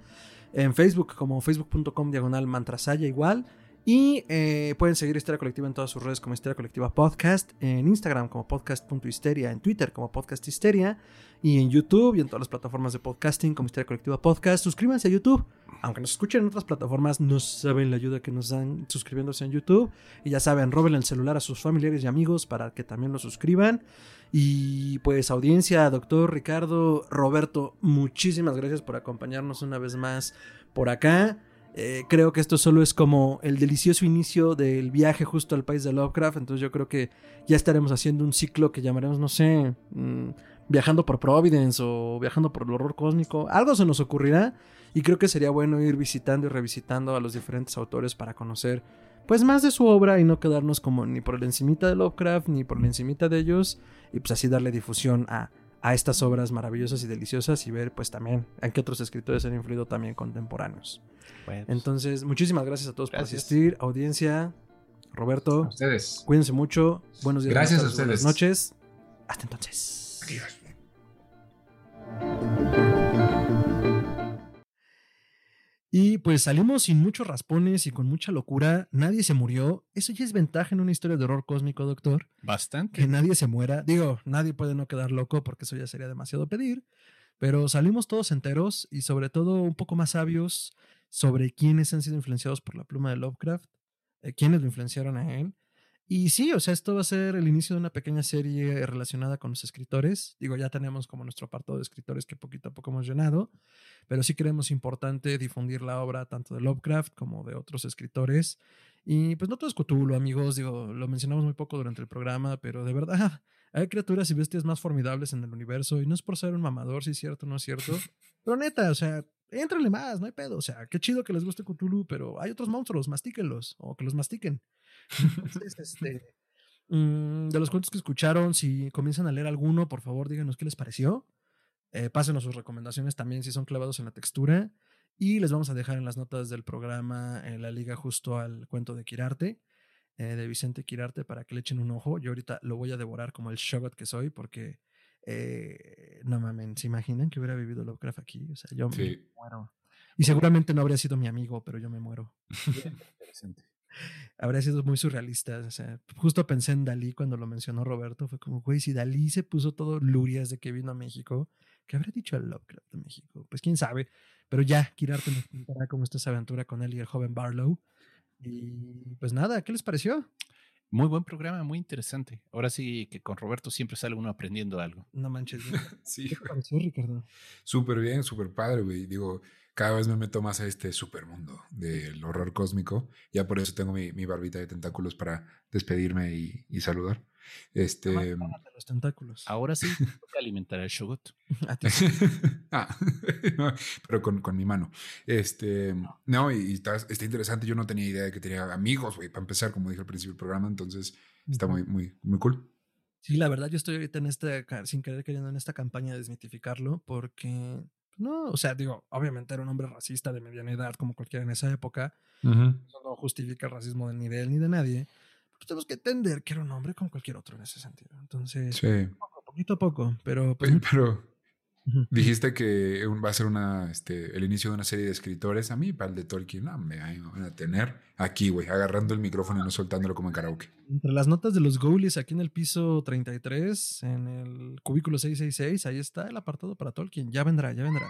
En Facebook como facebook.com diagonal mantrasaya igual. Y eh, pueden seguir Historia Colectiva en todas sus redes como Historia Colectiva Podcast, en Instagram como podcast.histeria, en Twitter como Podcast Histeria, y en YouTube y en todas las plataformas de podcasting como Historia Colectiva Podcast. Suscríbanse a YouTube. Aunque nos escuchen en otras plataformas, no saben la ayuda que nos dan suscribiéndose en YouTube. Y ya saben, roben el celular a sus familiares y amigos para que también lo suscriban. Y pues audiencia, doctor Ricardo, Roberto, muchísimas gracias por acompañarnos una vez más por acá. Eh, creo que esto solo es como el delicioso inicio del viaje justo al país de Lovecraft. Entonces yo creo que ya estaremos haciendo un ciclo que llamaremos, no sé, mm, viajando por Providence o viajando por el horror cósmico. Algo se nos ocurrirá y creo que sería bueno ir visitando y revisitando a los diferentes autores para conocer pues más de su obra y no quedarnos como ni por el encimita de Lovecraft ni por el encimita de ellos y pues así darle difusión a, a estas obras maravillosas y deliciosas y ver pues también en qué otros escritores han influido también contemporáneos. Entonces, muchísimas gracias a todos por asistir. Audiencia, Roberto. A ustedes. Cuídense mucho. Buenos días. Gracias a ustedes. Buenas noches. Hasta entonces. Adiós. Y pues salimos sin muchos raspones y con mucha locura. Nadie se murió. Eso ya es ventaja en una historia de horror cósmico, doctor. Bastante. Que nadie se muera. Digo, nadie puede no quedar loco porque eso ya sería demasiado pedir. Pero salimos todos enteros y sobre todo un poco más sabios sobre quiénes han sido influenciados por la pluma de Lovecraft, eh, quiénes lo influenciaron a él. Y sí, o sea, esto va a ser el inicio de una pequeña serie relacionada con los escritores. Digo, ya tenemos como nuestro apartado de escritores que poquito a poco hemos llenado, pero sí creemos importante difundir la obra tanto de Lovecraft como de otros escritores. Y pues no todo es Cthulhu, amigos, digo, lo mencionamos muy poco durante el programa, pero de verdad hay criaturas y bestias más formidables en el universo y no es por ser un mamador, si es cierto o no es cierto, pero neta, o sea, Éntrenle más, no hay pedo. O sea, qué chido que les guste Cthulhu, pero hay otros monstruos, mastíquenlos o que los mastiquen. Entonces, este, mm, de los cuentos que escucharon, si comienzan a leer alguno, por favor díganos qué les pareció. Eh, pásenos sus recomendaciones también si son clavados en la textura. Y les vamos a dejar en las notas del programa en la liga justo al cuento de Kirarte, eh, de Vicente Kirarte, para que le echen un ojo. Yo ahorita lo voy a devorar como el shogot que soy, porque eh, no mames, ¿se imaginan que hubiera vivido Lovecraft aquí? O sea, yo me muero. Y seguramente no habría sido mi amigo, pero yo me muero. habría sido muy surrealista. O sea, justo pensé en Dalí cuando lo mencionó Roberto. Fue como, güey, si Dalí se puso todo lurias de que vino a México, ¿qué habría dicho el Lovecraft de México? Pues quién sabe. Pero ya, Kirarte nos contará cómo está esa aventura con él y el joven Barlow. Y pues nada, ¿qué les pareció? Muy buen programa, muy interesante. Ahora sí que con Roberto siempre sale uno aprendiendo algo. No manches. sí. ¿Qué pareció, Ricardo? Súper bien, súper padre, güey. Digo, cada vez me meto más a este supermundo del horror cósmico. Ya por eso tengo mi, mi barbita de tentáculos para despedirme y, y saludar. Este. los tentáculos. Ahora sí, toca alimentar el shogot. ah, pero con, con, mi mano. Este. No, y, está, está, interesante. Yo no tenía idea de que tenía amigos, güey, para empezar, como dije al principio del programa. Entonces, está muy, muy, muy cool. Sí, la verdad, yo estoy ahorita en este, sin querer queriendo, en esta campaña de desmitificarlo, porque. No, o sea, digo, obviamente era un hombre racista de mediana edad, como cualquiera en esa época. Eso no justifica el racismo ni de él ni de nadie pues tenemos que entender que era un hombre como cualquier otro en ese sentido. Entonces, poquito a poco, pero... Pues, pero dijiste que va a ser una, este, el inicio de una serie de escritores. A mí, para el de Tolkien, no, me van a tener aquí, güey, agarrando el micrófono y no soltándolo como en karaoke. Entre las notas de los goalies aquí en el piso 33, en el cubículo 666, ahí está el apartado para Tolkien. Ya vendrá, ya vendrá.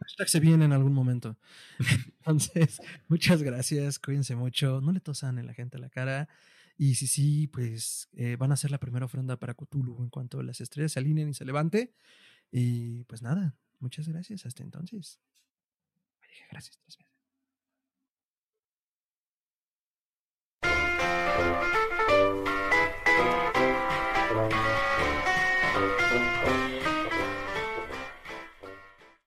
Hashtag se viene en algún momento. Entonces, muchas gracias, cuídense mucho, no le tosan en la gente a la cara. Y si sí, pues eh, van a hacer la primera ofrenda para Cthulhu en cuanto las estrellas se alineen y se levante. Y pues nada, muchas gracias. Hasta entonces. Me dije gracias tres veces.